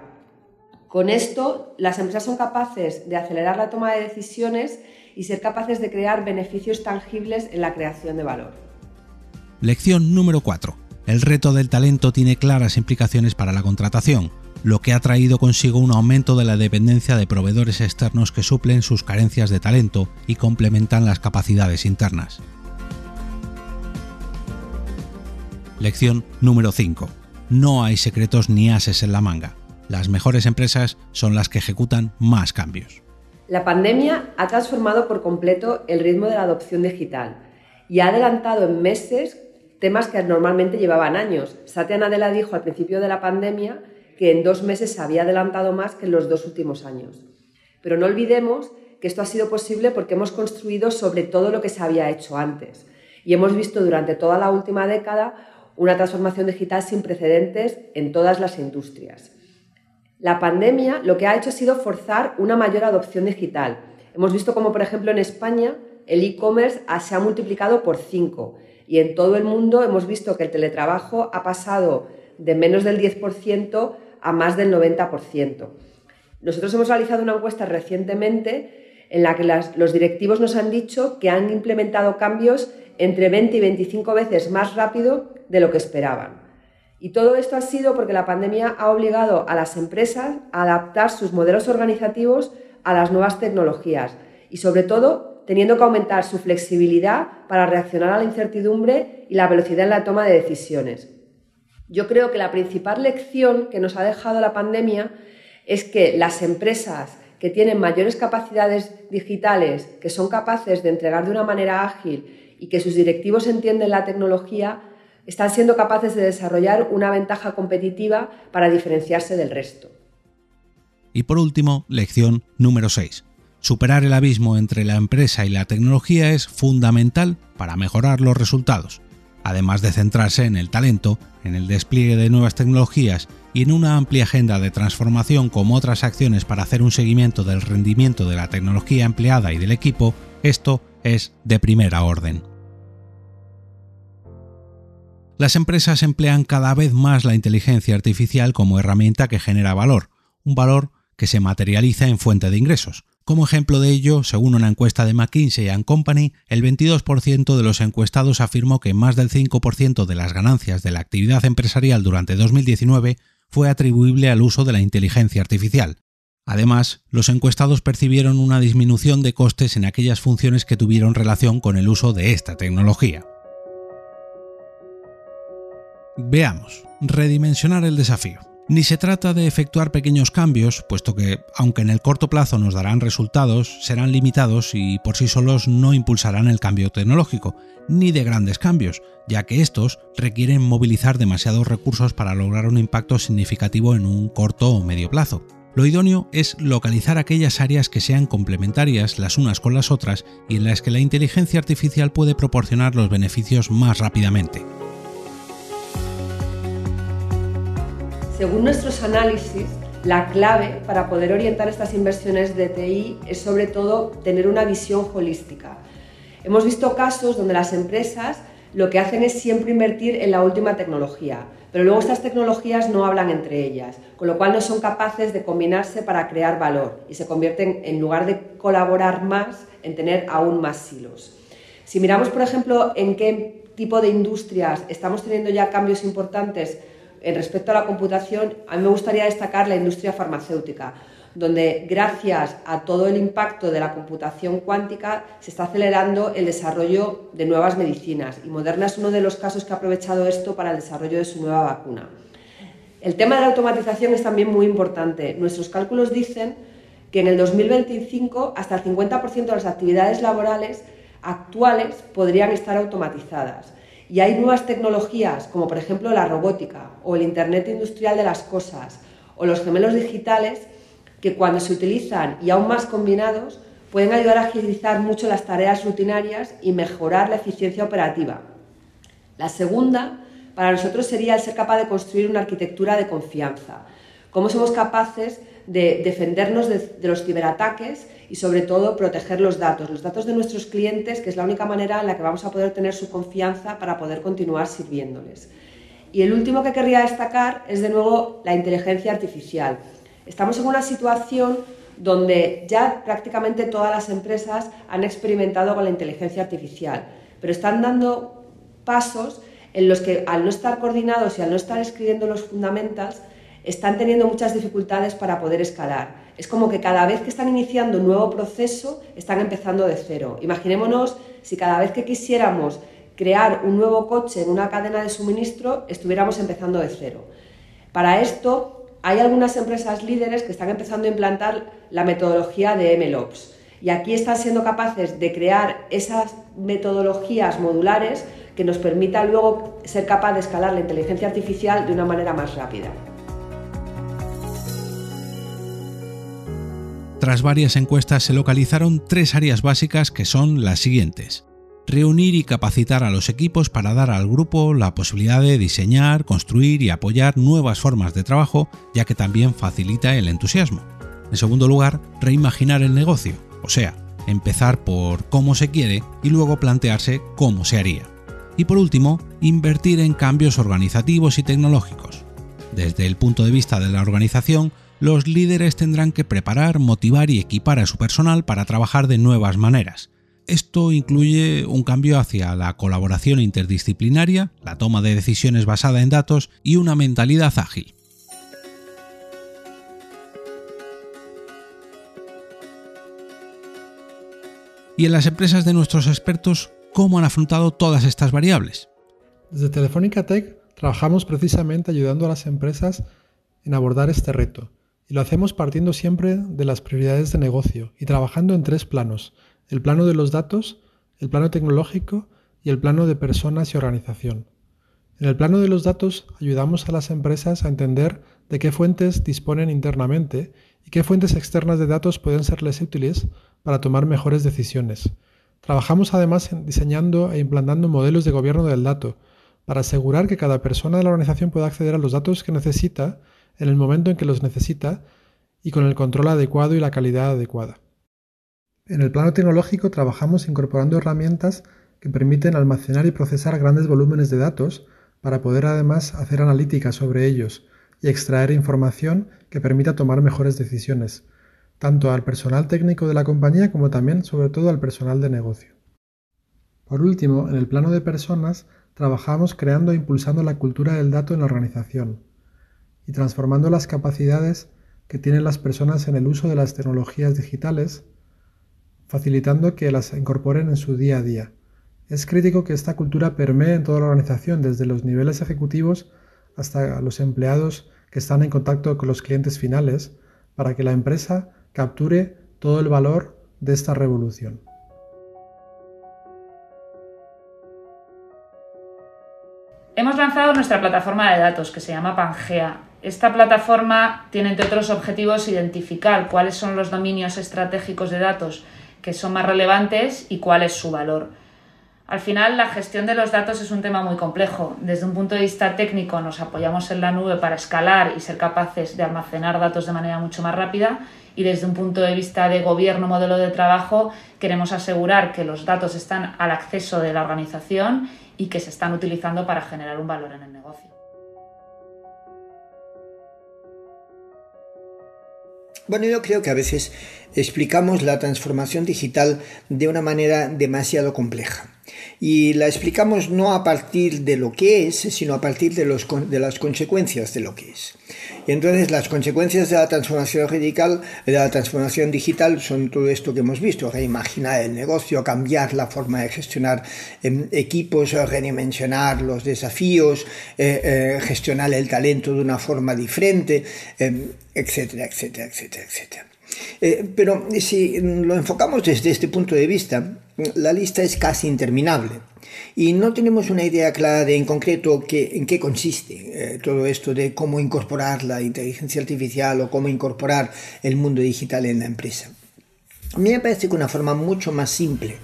Con esto, las empresas son capaces de acelerar la toma de decisiones y ser capaces de crear beneficios tangibles en la creación de valor. Lección número 4. El reto del talento tiene claras implicaciones para la contratación, lo que ha traído consigo un aumento de la dependencia de proveedores externos que suplen sus carencias de talento y complementan las capacidades internas. Lección número 5. No hay secretos ni ases en la manga. las mejores empresas son las que ejecutan más cambios. La pandemia ha transformado por completo el ritmo de la adopción digital y ha adelantado en meses temas que normalmente llevaban años. Satya Nadella dijo al principio de la pandemia que en dos meses se había adelantado más que en los dos últimos años. Pero no olvidemos que esto ha sido posible porque hemos construido sobre todo lo que se había hecho antes. Y hemos visto durante toda la última década una transformación digital sin precedentes en todas las industrias. La pandemia lo que ha hecho ha sido forzar una mayor adopción digital. Hemos visto como, por ejemplo, en España el e-commerce se ha multiplicado por 5 y en todo el mundo hemos visto que el teletrabajo ha pasado de menos del 10% a más del 90%. Nosotros hemos realizado una encuesta recientemente en la que los directivos nos han dicho que han implementado cambios entre 20 y 25 veces más rápido de lo que esperaban. Y todo esto ha sido porque la pandemia ha obligado a las empresas a adaptar sus modelos organizativos a las nuevas tecnologías y sobre todo teniendo que aumentar su flexibilidad para reaccionar a la incertidumbre y la velocidad en la toma de decisiones. Yo creo que la principal lección que nos ha dejado la pandemia es que las empresas que tienen mayores capacidades digitales, que son capaces de entregar de una manera ágil y que sus directivos entienden la tecnología, están siendo capaces de desarrollar una ventaja competitiva para diferenciarse del resto. Y por último, lección número 6. Superar el abismo entre la empresa y la tecnología es fundamental para mejorar los resultados. Además de centrarse en el talento, en el despliegue de nuevas tecnologías y en una amplia agenda de transformación como otras acciones para hacer un seguimiento del rendimiento de la tecnología empleada y del equipo, esto es de primera orden. Las empresas emplean cada vez más la inteligencia artificial como herramienta que genera valor, un valor que se materializa en fuente de ingresos. Como ejemplo de ello, según una encuesta de McKinsey ⁇ Company, el 22% de los encuestados afirmó que más del 5% de las ganancias de la actividad empresarial durante 2019 fue atribuible al uso de la inteligencia artificial. Además, los encuestados percibieron una disminución de costes en aquellas funciones que tuvieron relación con el uso de esta tecnología. Veamos, redimensionar el desafío. Ni se trata de efectuar pequeños cambios, puesto que, aunque en el corto plazo nos darán resultados, serán limitados y por sí solos no impulsarán el cambio tecnológico, ni de grandes cambios, ya que estos requieren movilizar demasiados recursos para lograr un impacto significativo en un corto o medio plazo. Lo idóneo es localizar aquellas áreas que sean complementarias las unas con las otras y en las que la inteligencia artificial puede proporcionar los beneficios más rápidamente. Según nuestros análisis, la clave para poder orientar estas inversiones de TI es sobre todo tener una visión holística. Hemos visto casos donde las empresas lo que hacen es siempre invertir en la última tecnología, pero luego estas tecnologías no hablan entre ellas, con lo cual no son capaces de combinarse para crear valor y se convierten, en lugar de colaborar más, en tener aún más silos. Si miramos, por ejemplo, en qué tipo de industrias estamos teniendo ya cambios importantes en respecto a la computación, a mí me gustaría destacar la industria farmacéutica, donde gracias a todo el impacto de la computación cuántica se está acelerando el desarrollo de nuevas medicinas y Moderna es uno de los casos que ha aprovechado esto para el desarrollo de su nueva vacuna. El tema de la automatización es también muy importante. Nuestros cálculos dicen que en el 2025 hasta el 50% de las actividades laborales actuales podrían estar automatizadas. Y hay nuevas tecnologías, como por ejemplo la robótica o el Internet industrial de las cosas o los gemelos digitales, que cuando se utilizan y aún más combinados, pueden ayudar a agilizar mucho las tareas rutinarias y mejorar la eficiencia operativa. La segunda, para nosotros, sería el ser capaz de construir una arquitectura de confianza. Cómo somos capaces de defendernos de, los ciberataques y sobre todo proteger los datos, los datos de nuestros clientes, que es la única manera en la que vamos a poder tener su confianza para poder continuar sirviéndoles. Y el último que querría destacar es de nuevo la inteligencia artificial. Estamos en una situación donde ya prácticamente todas las empresas han experimentado con la inteligencia artificial, pero están dando pasos en los que al no estar coordinados y al no estar escribiendo los fundamentals, están teniendo muchas dificultades para poder escalar. Es como que cada vez que están iniciando un nuevo proceso, están empezando de cero. Imaginémonos si cada vez que quisiéramos crear un nuevo coche en una cadena de suministro, estuviéramos empezando de cero. Para esto, hay algunas empresas líderes que están empezando a implantar la metodología de MLOps y aquí están siendo capaces de crear esas metodologías modulares que nos permitan luego ser capaz de escalar la inteligencia artificial de una manera más rápida. Tras varias encuestas se localizaron tres áreas básicas que son las siguientes. Reunir y capacitar a los equipos para dar al grupo la posibilidad de diseñar, construir y apoyar nuevas formas de trabajo, ya que también facilita el entusiasmo. En segundo lugar, reimaginar el negocio, o sea, empezar por cómo se quiere y luego plantearse cómo se haría. Y por último, invertir en cambios organizativos y tecnológicos. Desde el punto de vista de la organización, los líderes tendrán que preparar, motivar y equipar a su personal para trabajar de nuevas maneras. Esto incluye un cambio hacia la colaboración interdisciplinaria, la toma de decisiones basada en datos y una mentalidad ágil. y en las empresas de nuestros expertos cómo han afrontado todas estas variables. Desde Telefónica Tech trabajamos precisamente ayudando a las empresas en abordar este reto y lo hacemos partiendo siempre de las prioridades de negocio y trabajando en tres planos, el plano de los datos, el plano tecnológico y el plano de personas y organización. En el plano de los datos ayudamos a las empresas a entender de qué fuentes disponen internamente y qué fuentes externas de datos pueden serles útiles para tomar mejores decisiones. Trabajamos además diseñando e implantando modelos de gobierno del dato para asegurar que cada persona de la organización pueda acceder a los datos que necesita en el momento en que los necesita y con el control adecuado y la calidad adecuada. En el plano tecnológico trabajamos incorporando herramientas que permiten almacenar y procesar grandes volúmenes de datos para poder además hacer analítica sobre ellos y extraer información que permita tomar mejores decisiones, tanto al personal técnico de la compañía como también, sobre todo, al personal de negocio. Por último, en el plano de personas, trabajamos creando e impulsando la cultura del dato en la organización y transformando las capacidades que tienen las personas en el uso de las tecnologías digitales, facilitando que las incorporen en su día a día. Es crítico que esta cultura permee en toda la organización, desde los niveles ejecutivos hasta los empleados que están en contacto con los clientes finales, para que la empresa capture todo el valor de esta revolución. Hemos lanzado nuestra plataforma de datos que se llama Pangea. Esta plataforma tiene, entre otros objetivos, identificar cuáles son los dominios estratégicos de datos que son más relevantes y cuál es su valor. Al final, la gestión de los datos es un tema muy complejo. Desde un punto de vista técnico, nos apoyamos en la nube para escalar y ser capaces de almacenar datos de manera mucho más rápida y desde un punto de vista de gobierno, modelo de trabajo, queremos asegurar que los datos están al acceso de la organización y que se están utilizando para generar un valor en el negocio. Bueno, yo creo que a veces explicamos la transformación digital de una manera demasiado compleja. Y la explicamos no a partir de lo que es, sino a partir de, los, de las consecuencias de lo que es. Y entonces las consecuencias de la transformación radical, de la transformación digital, son todo esto que hemos visto, reimaginar el negocio, cambiar la forma de gestionar em, equipos, redimensionar los desafíos, eh, eh, gestionar el talento de una forma diferente, em, etcétera, etcétera, etcétera, etcétera. Eh, pero si lo enfocamos desde este punto de vista, la lista es casi interminable y no tenemos una idea clara de en concreto en qué consiste eh, todo esto de cómo incorporar la inteligencia artificial o cómo incorporar el mundo digital en la empresa. A mí me parece que una forma mucho más simple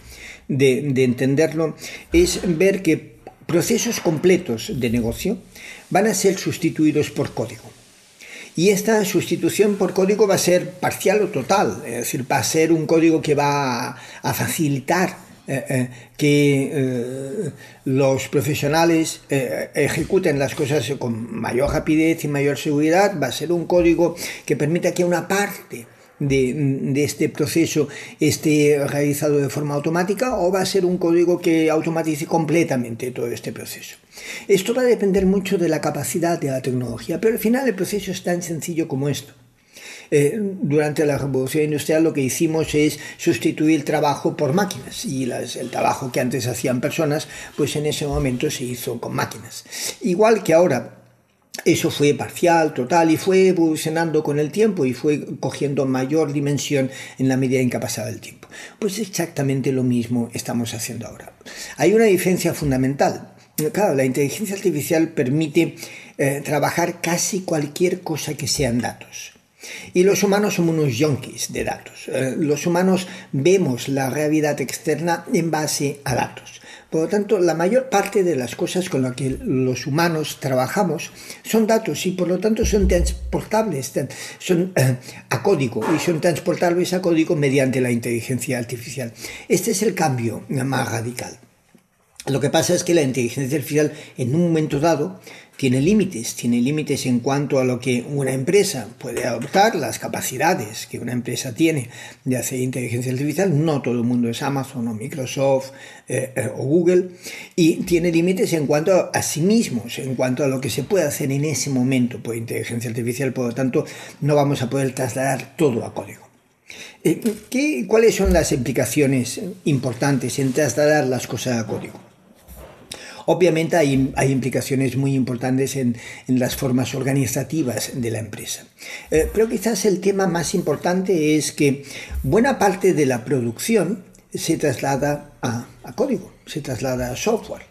de entenderlo es ver que procesos completos de negocio van a ser sustituidos por código. Y esta sustitución por código va a ser parcial o total, es decir, va a ser un código que va a, facilitar eh, eh, que eh, los profesionales ejecuten las cosas con mayor rapidez y mayor seguridad, va a ser un código que permita que una parte de, este proceso esté realizado de forma automática o va a ser un código que automatice completamente todo este proceso. Esto va a depender mucho de la capacidad de la tecnología, pero al final el proceso es tan sencillo como esto. Eh, durante la revolución industrial lo que hicimos es sustituir trabajo por máquinas y el trabajo que antes hacían personas, pues en ese momento se hizo con máquinas. Igual que ahora Eso fue parcial, total, y fue evolucionando con el tiempo y fue cogiendo mayor dimensión en la medida en que pasaba el tiempo. Pues exactamente lo mismo estamos haciendo ahora. Hay una diferencia fundamental. Claro, la inteligencia artificial permite eh, trabajar casi cualquier cosa que sean datos. Y los humanos somos unos yonkis de datos. Eh, los humanos vemos la realidad externa en base a datos. Por lo tanto, la mayor parte de las cosas con las que los humanos trabajamos son datos y por lo tanto son transportables, son eh, a código y son transportables a código mediante la inteligencia artificial. Este es el cambio más radical. Lo que pasa es que la inteligencia artificial en un momento dado tiene límites, tiene límites en cuanto a lo que una empresa puede adoptar, las capacidades que una empresa tiene de hacer inteligencia artificial. No todo el mundo es Amazon o Microsoft eh, eh, o Google. Y tiene límites en cuanto a sí mismos, en cuanto a lo que se puede hacer en ese momento por inteligencia artificial. Por lo tanto, no vamos a poder trasladar todo a código. Eh, ¿qué, ¿Cuáles son las implicaciones importantes en trasladar las cosas a código? Obviamente hay, implicaciones muy importantes en, las formas organizativas de la empresa. Eh, pero quizás el tema más importante es que buena parte de la producción se traslada a, código, se traslada a software.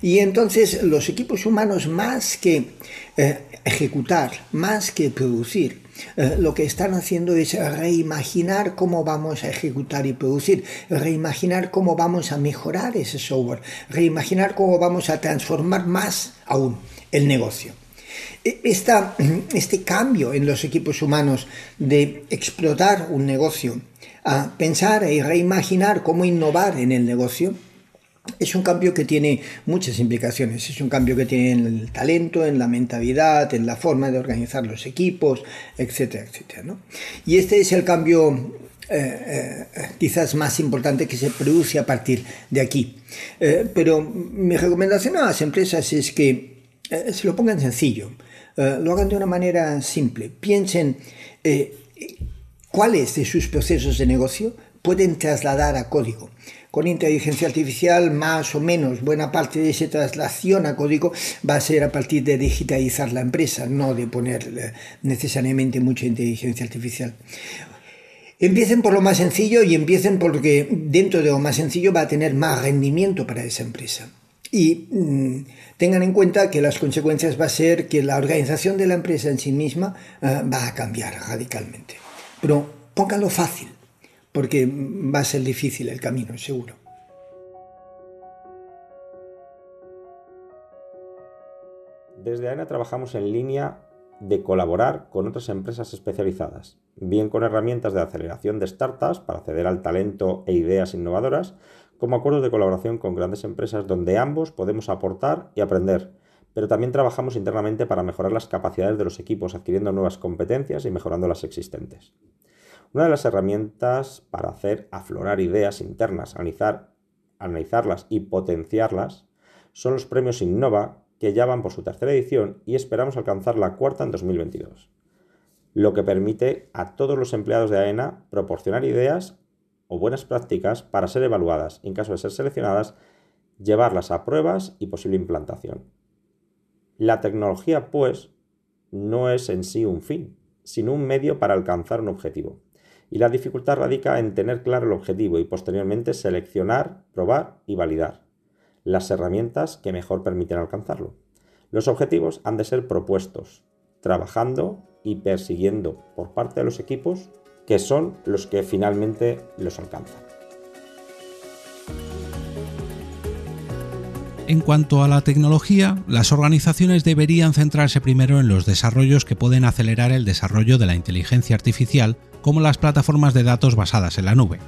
Y entonces los equipos humanos más que eh, ejecutar, más que producir, eh, lo que están haciendo es reimaginar cómo vamos a ejecutar y producir, reimaginar cómo vamos a mejorar ese software, reimaginar cómo vamos a transformar más aún el negocio. E, este cambio en los equipos humanos de explotar un negocio a pensar y reimaginar cómo innovar en el negocio, es un cambio que tiene muchas implicaciones. Es un cambio que tiene en el talento, en la mentalidad, en la forma de organizar los equipos, etcétera, etcétera. Y este es el cambio eh, eh, quizás más importante que se produce a partir de aquí. Eh, pero mi recomendación a las empresas es que se lo pongan sencillo, lo hagan de una manera simple. Piensen cuáles de sus procesos de negocio pueden trasladar a código con inteligencia artificial, más o menos buena parte de esa traslación a código va a ser a partir de digitalizar la empresa, no de poner eh, necesariamente mucha inteligencia artificial. Empiecen por lo más sencillo y empiecen porque dentro de lo más sencillo va a tener más rendimiento para esa empresa. Y mm, tengan en cuenta que las consecuencias va a ser que la organización de la empresa en sí misma eh, va a cambiar radicalmente. Pero pónganlo fácil porque va a ser difícil el camino, seguro. Desde AENA trabajamos en línea de colaborar con otras empresas especializadas, bien con herramientas de aceleración de startups para acceder al talento e ideas innovadoras, como acuerdos de colaboración con grandes empresas donde ambos podemos aportar y aprender, pero también trabajamos internamente para mejorar las capacidades de los equipos, adquiriendo nuevas competencias y mejorando las existentes. Una de las herramientas para hacer aflorar ideas internas, analizar, analizarlas y potenciarlas son los premios Innova, que ya van por su tercera edición y esperamos alcanzar la cuarta en 2022, lo que permite a todos los empleados de AENA proporcionar ideas o buenas prácticas para ser evaluadas y en caso de ser seleccionadas, llevarlas a pruebas y posible implantación. La tecnología, pues, no es en sí un fin, sino un medio para alcanzar un objetivo y la dificultad radica en tener claro el objetivo y posteriormente seleccionar, probar y validar las herramientas que mejor permiten alcanzarlo. Los objetivos han de ser propuestos, trabajando y persiguiendo por parte de los equipos que son los que finalmente los alcanzan. En cuanto a la tecnología, las organizaciones deberían centrarse primero en los desarrollos que pueden acelerar el desarrollo de la inteligencia artificial como las plataformas de datos basadas en la nube.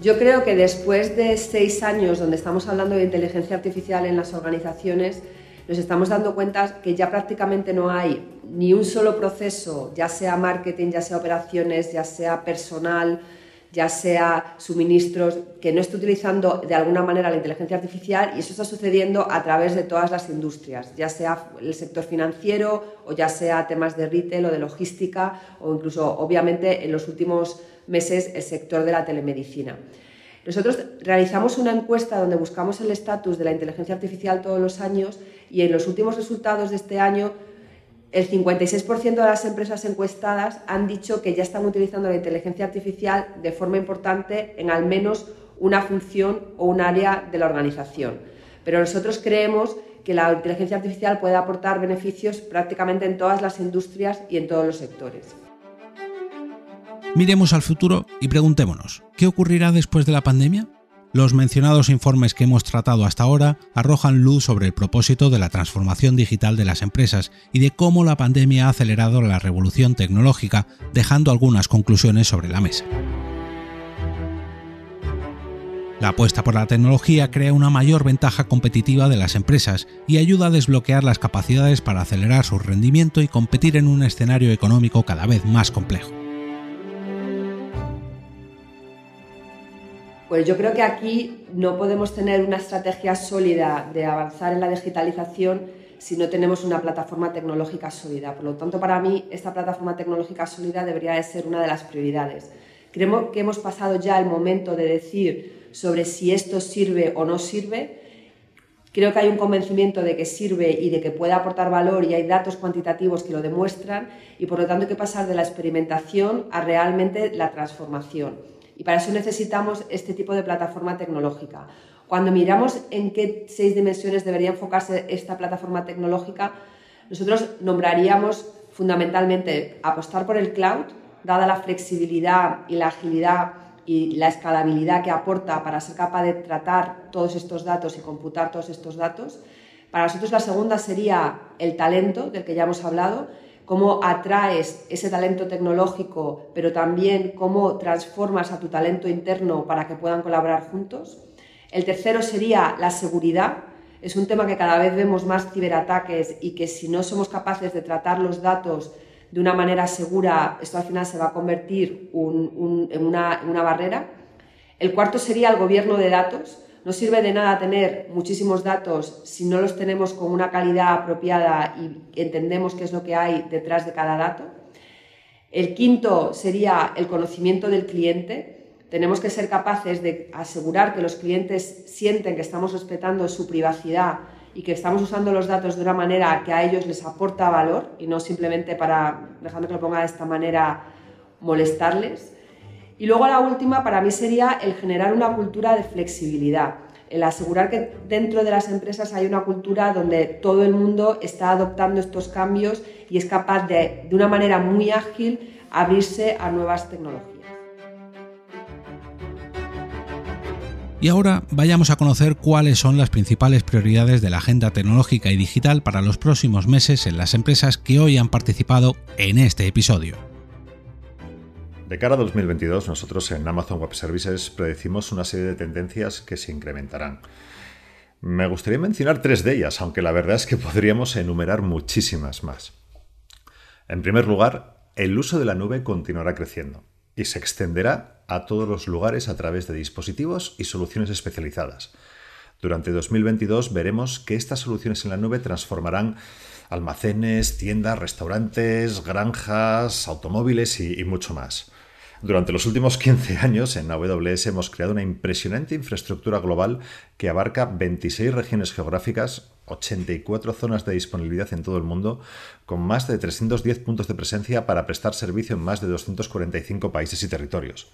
Yo creo que después de seis años donde estamos hablando de inteligencia artificial en las organizaciones, nos estamos dando cuenta que ya prácticamente no hay ni un solo proceso, ya sea marketing, ya sea operaciones, ya sea personal, ya sea suministros, que no esté utilizando de alguna manera la inteligencia artificial y eso está sucediendo a través de todas las industrias, ya sea el sector financiero o ya sea temas de retail o de logística o incluso obviamente en los últimos meses el sector de la telemedicina. Nosotros realizamos una encuesta donde buscamos el estatus de la inteligencia artificial todos los años y en los últimos resultados de este año el 56% de las empresas encuestadas han dicho que ya están utilizando la inteligencia artificial de forma importante en al menos una función o un área de la organización. Pero nosotros creemos que la inteligencia artificial puede aportar beneficios prácticamente en todas las industrias y en todos los sectores. Miremos al futuro y preguntémonos, ¿qué ocurrirá después de la pandemia? Los mencionados informes que hemos tratado hasta ahora arrojan luz sobre el propósito de la transformación digital de las empresas y de cómo la pandemia ha acelerado la revolución tecnológica, dejando algunas conclusiones sobre la mesa. La apuesta por la tecnología crea una mayor ventaja competitiva de las empresas y ayuda a desbloquear las capacidades para acelerar su rendimiento y competir en un escenario económico cada vez más complejo. Pues yo creo que aquí no podemos tener una estrategia sólida de avanzar en la digitalización si no tenemos una plataforma tecnológica sólida. Por lo tanto, para mí, esta plataforma tecnológica sólida debería de ser una de las prioridades. Creo que hemos pasado ya el momento de decir sobre si esto sirve o no sirve. Creo que hay un convencimiento de que sirve y de que puede aportar valor y hay datos cuantitativos que lo demuestran y por lo tanto hay que pasar de la experimentación a realmente la transformación. Y para eso necesitamos este tipo de plataforma tecnológica. Cuando miramos en qué seis dimensiones debería enfocarse esta plataforma tecnológica, nosotros nombraríamos fundamentalmente apostar por el cloud, dada la flexibilidad y la agilidad y la escalabilidad que aporta para ser capaz de tratar todos estos datos y computar todos estos datos. Para nosotros la segunda sería el talento, del que ya hemos hablado, cómo atraes ese talento tecnológico, pero también cómo transformas a tu talento interno para que puedan colaborar juntos. El tercero sería la seguridad. Es un tema que cada vez vemos más ciberataques y que si no somos capaces de tratar los datos de una manera segura, esto al final se va a convertir en una barrera. El cuarto sería el gobierno de datos no sirve de nada tener muchísimos datos si no los tenemos con una calidad apropiada y entendemos qué es lo que hay detrás de cada dato. El quinto sería el conocimiento del cliente. Tenemos que ser capaces de asegurar que los clientes sienten que estamos respetando su privacidad y que estamos usando los datos de una manera que a ellos les aporta valor y no simplemente para, dejando que lo ponga de esta manera, molestarles. Y luego la última para mí sería el generar una cultura de flexibilidad, el asegurar que dentro de las empresas hay una cultura donde todo el mundo está adoptando estos cambios y es capaz de, de una manera muy ágil, abrirse a nuevas tecnologías. Y ahora vayamos a conocer cuáles son las principales prioridades de la agenda tecnológica y digital para los próximos meses en las empresas que hoy han participado en este episodio. De cara a 2022, nosotros en Amazon Web Services predecimos una serie de tendencias que se incrementarán. Me gustaría mencionar tres de ellas, aunque la verdad es que podríamos enumerar muchísimas más. En primer lugar, el uso de la nube continuará creciendo y se extenderá a todos los lugares a través de dispositivos y soluciones especializadas. Durante 2022 veremos que estas soluciones en la nube transformarán almacenes, tiendas, restaurantes, granjas, automóviles y, mucho más. Durante los últimos 15 años en AWS hemos creado una impresionante infraestructura global que abarca 26 regiones geográficas, 84 zonas de disponibilidad en todo el mundo, con más de 310 puntos de presencia para prestar servicio en más de 245 países y territorios.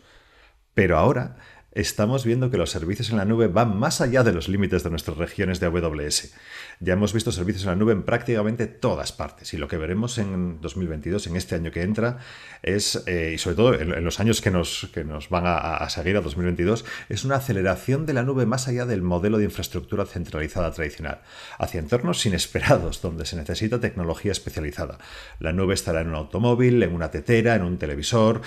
Pero ahora estamos viendo que los servicios en la nube van más allá de los límites de nuestras regiones de AWS. Ya hemos visto servicios en la nube en prácticamente todas partes y lo que veremos en 2022, en este año que entra, es, eh, y sobre todo en, los años que nos, que nos van a, seguir a 2022, es una aceleración de la nube más allá del modelo de infraestructura centralizada tradicional, hacia entornos inesperados donde se necesita tecnología especializada. La nube estará en un automóvil, en una tetera, en un televisor,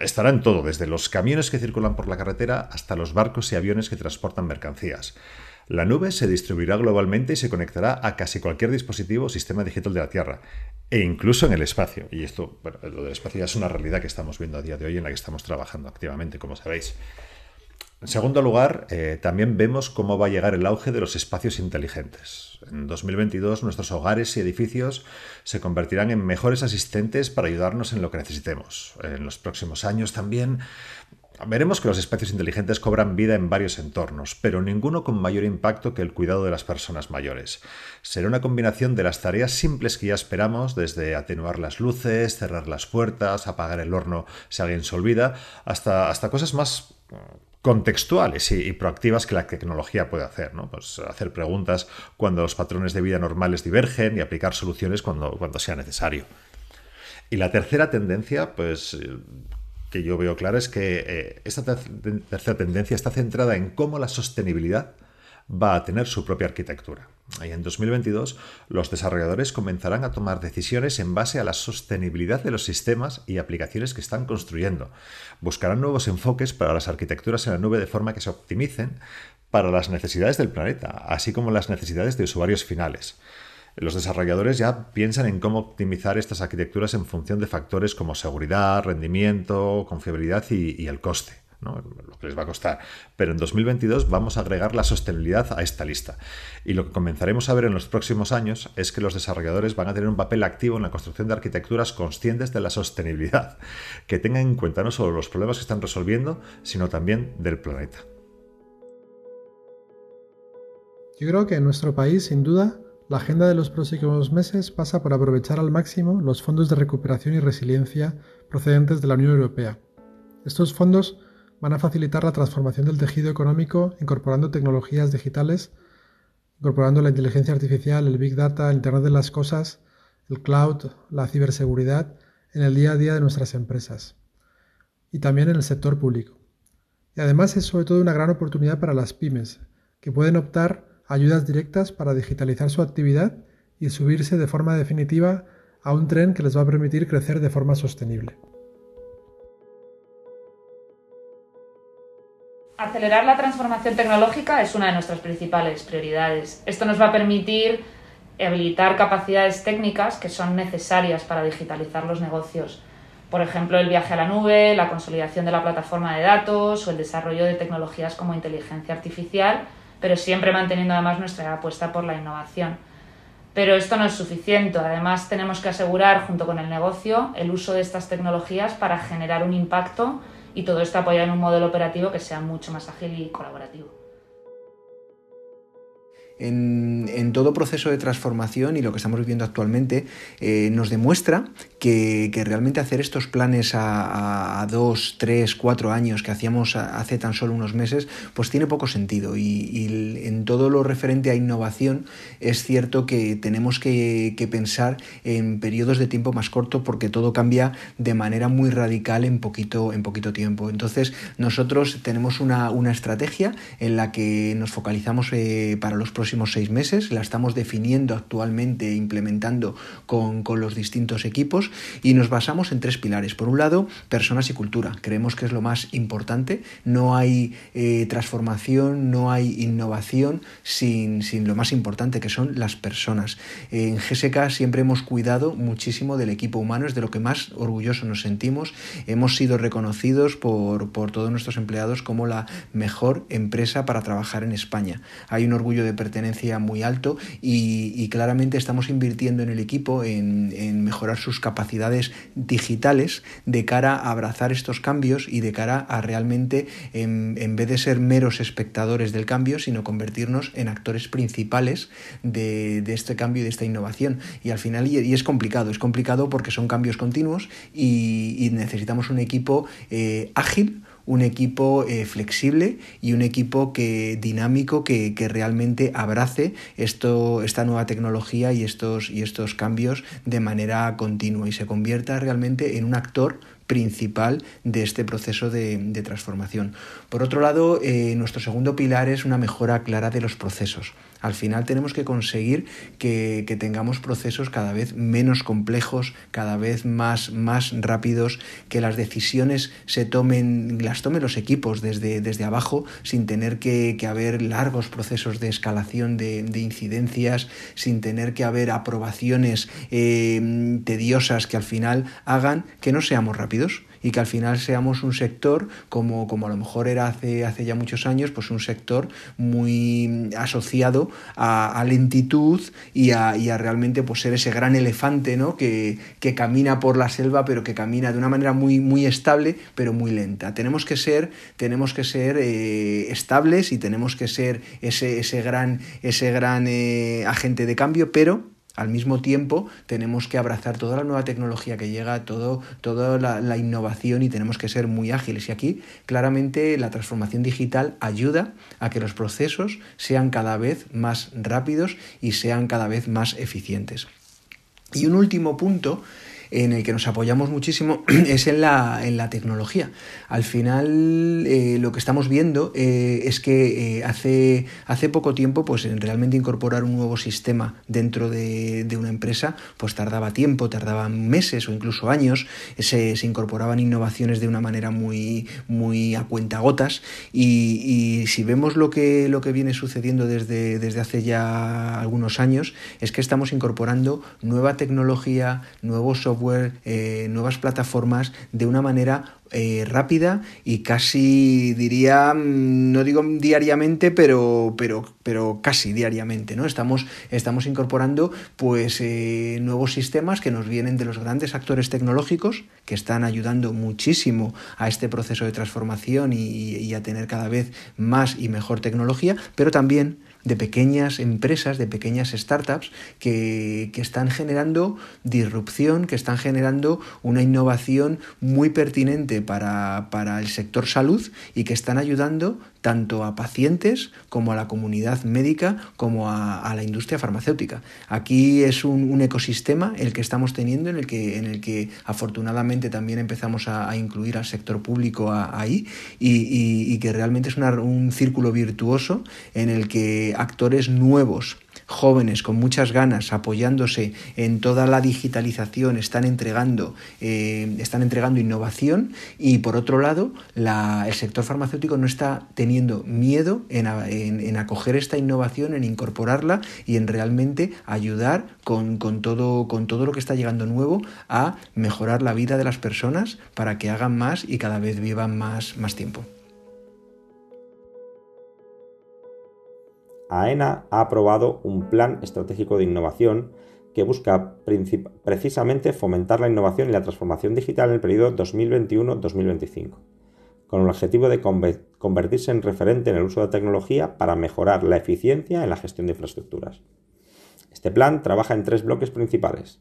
estará en todo, desde los camiones que circulan por la carretera hasta los barcos y aviones que transportan mercancías. La nube se distribuirá globalmente y se conectará a casi cualquier dispositivo o sistema digital de la Tierra, e incluso en el espacio. Y esto, bueno, lo del espacio ya es una realidad que estamos viendo a día de hoy en la que estamos trabajando activamente, como sabéis. En segundo lugar, eh, también vemos cómo va a llegar el auge de los espacios inteligentes. En 2022 nuestros hogares y edificios se convertirán en mejores asistentes para ayudarnos en lo que necesitemos. En los próximos años también Veremos que los espacios inteligentes cobran vida en varios entornos, pero ninguno con mayor impacto que el cuidado de las personas mayores. Será una combinación de las tareas simples que ya esperamos, desde atenuar las luces, cerrar las puertas, apagar el horno si alguien se olvida, hasta, hasta cosas más mm, contextuales y, proactivas que la tecnología puede hacer, ¿no? Pues hacer preguntas cuando los patrones de vida normales divergen y aplicar soluciones cuando, cuando sea necesario. Y la tercera tendencia, pues que yo veo clara es que eh, esta tercera tendencia está centrada en cómo la sostenibilidad va a tener su propia arquitectura. Y en 2022 los desarrolladores comenzarán a tomar decisiones en base a la sostenibilidad de los sistemas y aplicaciones que están construyendo. Buscarán nuevos enfoques para las arquitecturas en la nube de forma que se optimicen para las necesidades del planeta, así como las necesidades de usuarios finales. Los desarrolladores ya piensan en cómo optimizar estas arquitecturas en función de factores como seguridad, rendimiento, confiabilidad y, el coste. lo que les va a costar. Pero en 2022 vamos a agregar la sostenibilidad a esta lista. Y lo que comenzaremos a ver en los próximos años es que los desarrolladores van a tener un papel activo en la construcción de arquitecturas conscientes de la sostenibilidad, que tengan en cuenta no solo los problemas que están resolviendo, sino también del planeta. Yo creo que en nuestro país, sin duda, la agenda de los próximos meses pasa por aprovechar al máximo los fondos de recuperación y resiliencia procedentes de la Unión Europea. Estos fondos van a facilitar la transformación del tejido económico incorporando tecnologías digitales, incorporando la inteligencia artificial, el big data, el Internet de las Cosas, el cloud, la ciberseguridad en el día a día de nuestras empresas y también en el sector público. Y además es sobre todo una gran oportunidad para las pymes, que pueden optar ayudas directas para digitalizar su actividad y subirse de forma definitiva a un tren que les va a permitir crecer de forma sostenible. Acelerar la transformación tecnológica es una de nuestras principales prioridades. Esto nos va a permitir habilitar capacidades técnicas que son necesarias para digitalizar los negocios. Por ejemplo, el viaje a la nube, la consolidación de la plataforma de datos o el desarrollo de tecnologías como inteligencia artificial pero siempre manteniendo además nuestra apuesta por la innovación. Pero esto no es suficiente, además tenemos que asegurar junto con el negocio el uso de estas tecnologías para generar un impacto y todo esto apoyar en un modelo operativo que sea mucho más ágil y colaborativo en, todo proceso de transformación y lo que estamos viviendo actualmente eh, nos demuestra que, realmente hacer estos planes a, dos, tres, cuatro años que hacíamos hace tan solo unos meses, pues tiene poco sentido. Y, en todo lo referente a innovación es cierto que tenemos que, pensar en periodos de tiempo más corto porque todo cambia de manera muy radical en poquito, en poquito tiempo. Entonces nosotros tenemos una, estrategia en la que nos focalizamos eh, para los próximos seis meses, la estamos definiendo actualmente e implementando con, los distintos equipos y nos basamos en tres pilares. Por un lado, personas y cultura. Creemos que es lo más importante. No hay eh, transformación, no hay innovación sin, sin, lo más importante que son las personas. En GSK siempre hemos cuidado muchísimo del equipo humano, es de lo que más orgulloso nos sentimos. Hemos sido reconocidos por, por todos nuestros empleados como la mejor empresa para trabajar en España. Hay un orgullo de muy alto y, claramente estamos invirtiendo en el equipo en, mejorar sus capacidades digitales de cara a abrazar estos cambios y de cara a realmente, en, vez de ser meros espectadores del cambio, sino convertirnos en actores principales de, este cambio y de esta innovación. Y al final, y, es complicado, es complicado porque son cambios continuos y, necesitamos un equipo eh, ágil, un equipo eh, flexible y un equipo que, dinámico que, realmente abrace esto, esta nueva tecnología y estos, y estos cambios de manera continua y se convierta realmente en un actor principal de este proceso de, transformación. Por otro lado, eh, nuestro segundo pilar es una mejora clara de los procesos. Al final tenemos que conseguir que, tengamos procesos cada vez menos complejos, cada vez más, más rápidos, que las decisiones se tomen, las tomen los equipos desde, desde abajo, sin tener que, haber largos procesos de escalación de, incidencias, sin tener que haber aprobaciones eh, tediosas que al final hagan que no seamos rápidos y que al final seamos un sector como, como a lo mejor era hace, hace ya muchos años, pues un sector muy asociado a, lentitud y a, y a, realmente pues ser ese gran elefante ¿no? que, que, camina por la selva pero que camina de una manera muy, muy estable pero muy lenta. Tenemos que ser, tenemos que ser eh, estables y tenemos que ser ese, ese gran, ese gran eh, agente de cambio, pero al mismo tiempo tenemos que abrazar toda la nueva tecnología que llega, todo, toda la, innovación y tenemos que ser muy ágiles. Y aquí claramente la transformación digital ayuda a que los procesos sean cada vez más rápidos y sean cada vez más eficientes. Y un último punto en el que nos apoyamos muchísimo es en la, en la tecnología. Al final eh, lo que estamos viendo eh, es que eh, hace, hace poco tiempo pues realmente incorporar un nuevo sistema dentro de, una empresa pues tardaba tiempo, tardaba meses o incluso años, se, se incorporaban innovaciones de una manera muy, muy a cuentagotas y, y si vemos lo que, lo que viene sucediendo desde, desde hace ya algunos años es que estamos incorporando nueva tecnología, nuevo software, eh, nuevas plataformas de una manera eh, rápida y casi diría, mm, no digo diariamente, pero, pero, pero casi diariamente, ¿no? Estamos, estamos incorporando pues eh, nuevos sistemas que nos vienen de los grandes actores tecnológicos que están ayudando muchísimo a este proceso de transformación y a tener cada vez más y mejor tecnología, pero también de pequeñas empresas, de pequeñas startups que, que están generando disrupción, que están generando una innovación muy pertinente para, para el sector salud y que están ayudando tanto a pacientes como a la comunidad médica como a, la industria farmacéutica. Aquí es un, ecosistema el que estamos teniendo en el que, en el que afortunadamente también empezamos a, incluir al sector público ahí y, que realmente es un círculo virtuoso en el que actores nuevos jóvenes con muchas ganas, apoyándose en toda la digitalización, están entregando, eh, están entregando innovación y por otro lado, el sector farmacéutico no está teniendo miedo en, acoger esta innovación, en incorporarla y en realmente ayudar con, todo, con todo lo que está llegando nuevo a mejorar la vida de las personas para que hagan más y cada vez vivan más, más tiempo. AENA ha aprobado un plan estratégico de innovación que busca precisamente fomentar la innovación y la transformación digital en el periodo 2021-2025, con el objetivo de convertirse en referente en el uso de tecnología para mejorar la eficiencia en la gestión de infraestructuras. Este plan trabaja en tres bloques principales.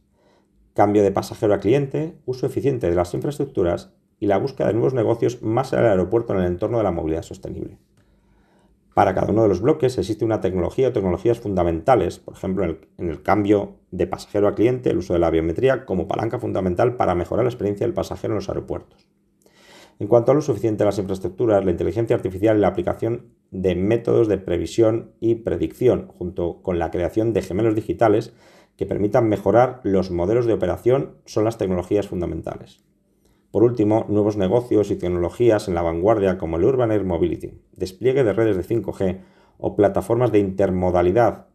Cambio de pasajero a cliente, uso eficiente de las infraestructuras y la búsqueda de nuevos negocios más allá del aeropuerto en el entorno de la movilidad sostenible. Para cada uno de los bloques existe una tecnología o tecnologías fundamentales, por ejemplo, en el, cambio de pasajero a cliente, el uso de la biometría como palanca fundamental para mejorar la experiencia del pasajero en los aeropuertos. En cuanto al uso eficiente de las infraestructuras, la inteligencia artificial y la aplicación de métodos de previsión y predicción, junto con la creación de gemelos digitales que permitan mejorar los modelos de operación, son las tecnologías fundamentales. Por último, nuevos negocios y tecnologías en la vanguardia como el Urban Air Mobility, despliegue de redes de 5G o plataformas de intermodalidad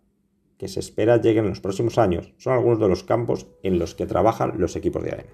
que se espera lleguen en los próximos años son algunos de los campos en los que trabajan los equipos de AENA.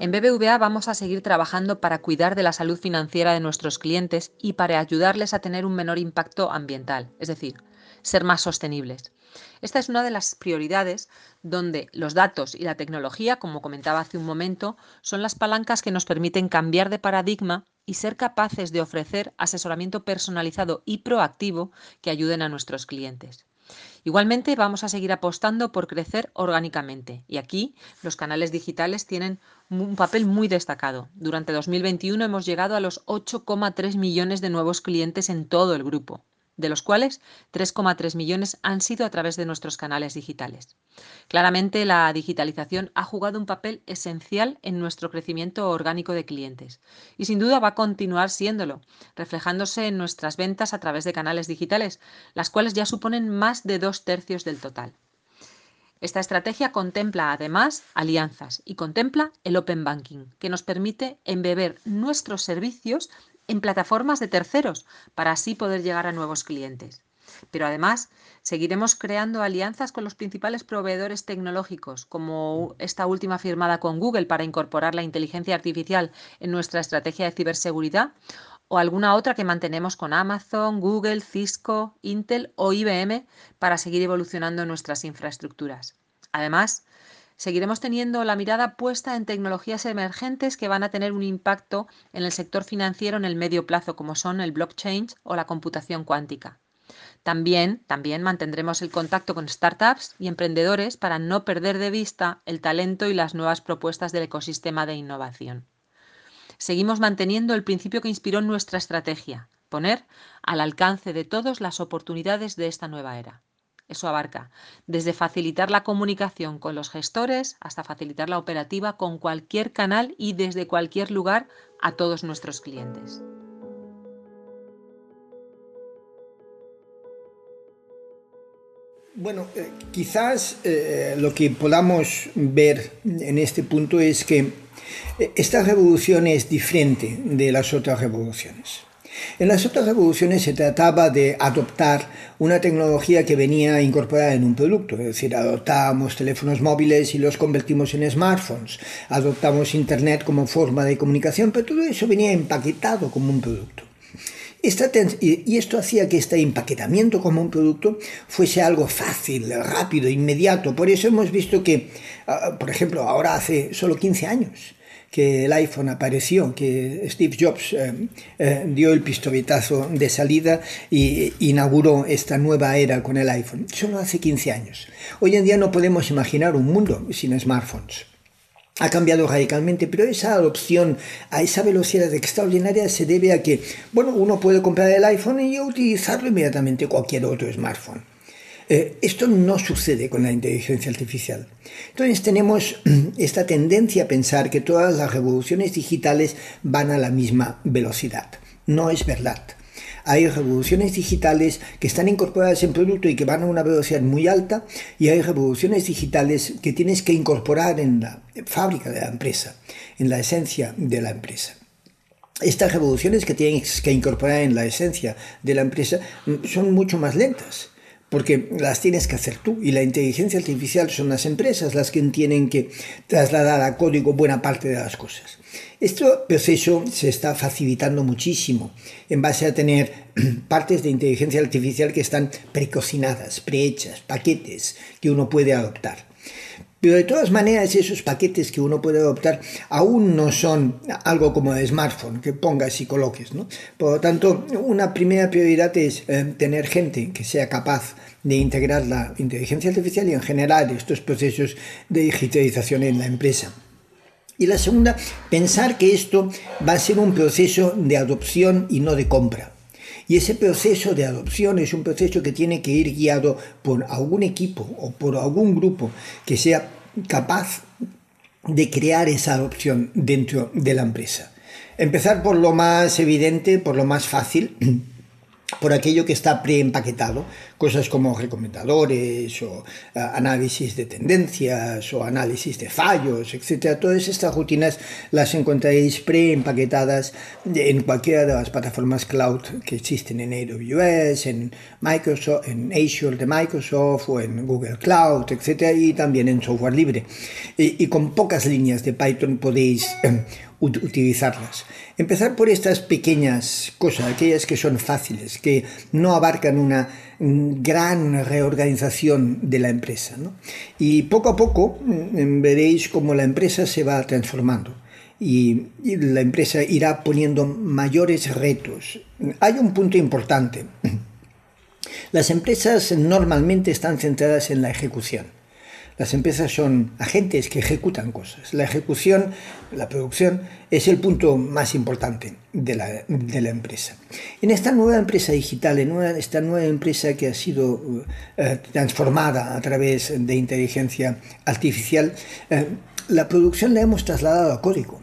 En BBVA vamos a seguir trabajando para cuidar de la salud financiera de nuestros clientes y para ayudarles a tener un menor impacto ambiental, es decir, ser más sostenibles. Esta es una de las prioridades donde los datos y la tecnología, como comentaba hace un momento, son las palancas que nos permiten cambiar de paradigma y ser capaces de ofrecer asesoramiento personalizado y proactivo que ayuden a nuestros clientes. Igualmente vamos a seguir apostando por crecer orgánicamente y aquí los canales digitales tienen un papel muy destacado. Durante 2021 hemos llegado a los 8,3 millones de nuevos clientes en todo el grupo de los cuales 3,3 millones han sido a través de nuestros canales digitales. Claramente, la digitalización ha jugado un papel esencial en nuestro crecimiento orgánico de clientes y sin duda va a continuar siéndolo, reflejándose en nuestras ventas a través de canales digitales, las cuales ya suponen más de dos tercios del total. Esta estrategia contempla además alianzas y contempla el Open Banking, que nos permite embeber nuestros servicios en plataformas de terceros para así poder llegar a nuevos clientes. Pero además, seguiremos creando alianzas con los principales proveedores tecnológicos, como esta última firmada con Google para incorporar la inteligencia artificial en nuestra estrategia de ciberseguridad, o alguna otra que mantenemos con Amazon, Google, Cisco, Intel o IBM para seguir evolucionando nuestras infraestructuras. Además, seguiremos teniendo la mirada puesta en tecnologías emergentes que van a tener un impacto en el sector financiero en el medio plazo, como son el blockchain o la computación cuántica. También, también mantendremos el contacto con startups y emprendedores para no perder de vista el talento y las nuevas propuestas del ecosistema de innovación. Seguimos manteniendo el principio que inspiró nuestra estrategia, poner al alcance de todos las oportunidades de esta nueva era. Eso abarca desde facilitar la comunicación con los gestores hasta facilitar la operativa con cualquier canal y desde cualquier lugar a todos nuestros clientes. Bueno, eh, quizás eh, lo que podamos ver en este punto es que eh, esta revolución es diferente de las otras revoluciones. En las otras revoluciones se trataba de adoptar una tecnología que venía incorporada en un producto, es decir, adoptábamos teléfonos móviles y los convertimos en smartphones, adoptamos Internet como forma de comunicación, pero todo eso venía empaquetado como un producto. y esto hacía que este empaquetamiento como un producto fuese algo fácil, rápido, inmediato. Por eso hemos visto que, ah, por ejemplo, ahora hace solo 15 años, que el iPhone apareció, que Steve Jobs eh, eh, dio el pistoletazo de salida y inauguró esta nueva era con el iPhone. Solo hace 15 años. Hoy en día no podemos imaginar un mundo sin smartphones. Ha cambiado radicalmente, pero esa adopción a esa velocidad extraordinaria se debe a que, bueno, uno puede comprar el iPhone y utilizarlo inmediatamente cualquier otro smartphone. Eh, esto no sucede con la inteligencia artificial. Entonces tenemos esta tendencia a pensar que todas las revoluciones digitales van a la misma velocidad. No es verdad. Hay revoluciones digitales que están incorporadas en producto y que van a una velocidad muy alta y hay revoluciones digitales que tienes que incorporar en la fábrica de la empresa, en la esencia de la empresa. Estas revoluciones que tienes que incorporar en la esencia de la empresa mm, son mucho más lentas porque las tienes que hacer tú y la inteligencia artificial son las empresas las que tienen que trasladar a código buena parte de las cosas. Este proceso se está facilitando muchísimo en base a tener partes de inteligencia artificial que están precocinadas, prehechas, paquetes que uno puede adoptar. Pero de todas maneras, esos paquetes que uno puede adoptar aún no son algo como el smartphone, que pongas y coloques. ¿no? Por lo tanto, una primera prioridad es eh, tener gente que sea capaz de integrar la inteligencia artificial y en general estos procesos de digitalización en la empresa. Y la segunda, pensar que esto va a ser un proceso de adopción y no de compra. Y ese proceso de adopción es un proceso que tiene que ir guiado por algún equipo o por algún grupo que sea capaz de crear esa adopción dentro de la empresa. Empezar por lo más evidente, por lo más fácil, por aquello que está preempaquetado, cosas como recomendadores o análisis de tendencias o análisis de fallos, etc. Todas estas rutinas las encontraréis preempaquetadas en cualquiera de las plataformas cloud que existen en AWS, en Microsoft, en Azure de Microsoft o en Google Cloud, etc. y también en software libre. Y, y con pocas líneas de Python podéis eh, utilizarlas. Empezar por estas pequeñas cosas, aquellas que son fáciles, que no abarcan una gran reorganización de la empresa. Y poco a poco mm, veréis cómo la empresa se va transformando. Y la empresa irá poniendo mayores retos. Hay un punto importante. Las empresas normalmente están centradas en la ejecución las empresas son agentes que ejecutan cosas. La ejecución, la producción, es el punto más importante de la, empresa. En esta nueva empresa digital, en esta nueva empresa que ha sido eh, transformada a través de inteligencia artificial, eh, la producción la hemos trasladado a código.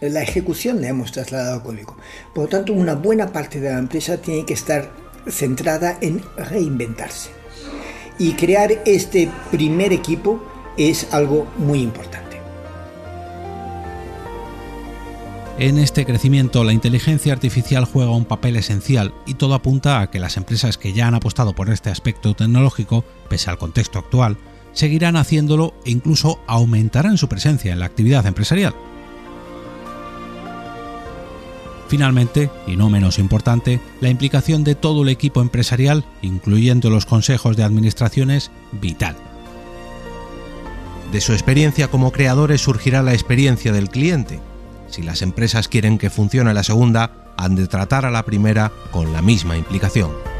La ejecución la hemos trasladado a código. Por lo tanto, una buena parte de la empresa tiene que estar centrada en reinventarse. Y crear este primer equipo es algo muy importante. En este crecimiento la inteligencia artificial juega un papel esencial y todo apunta a que las empresas que ya han apostado por este aspecto tecnológico, pese al contexto actual, seguirán haciéndolo e incluso aumentarán su presencia en la actividad empresarial. Finalmente, y no menos importante, la implicación de todo el equipo empresarial, incluyendo los consejos de administración, es vital. De su experiencia como creadores surgirá la experiencia del cliente. Si las empresas quieren que funcione la segunda, han de tratar a la primera con la misma implicación.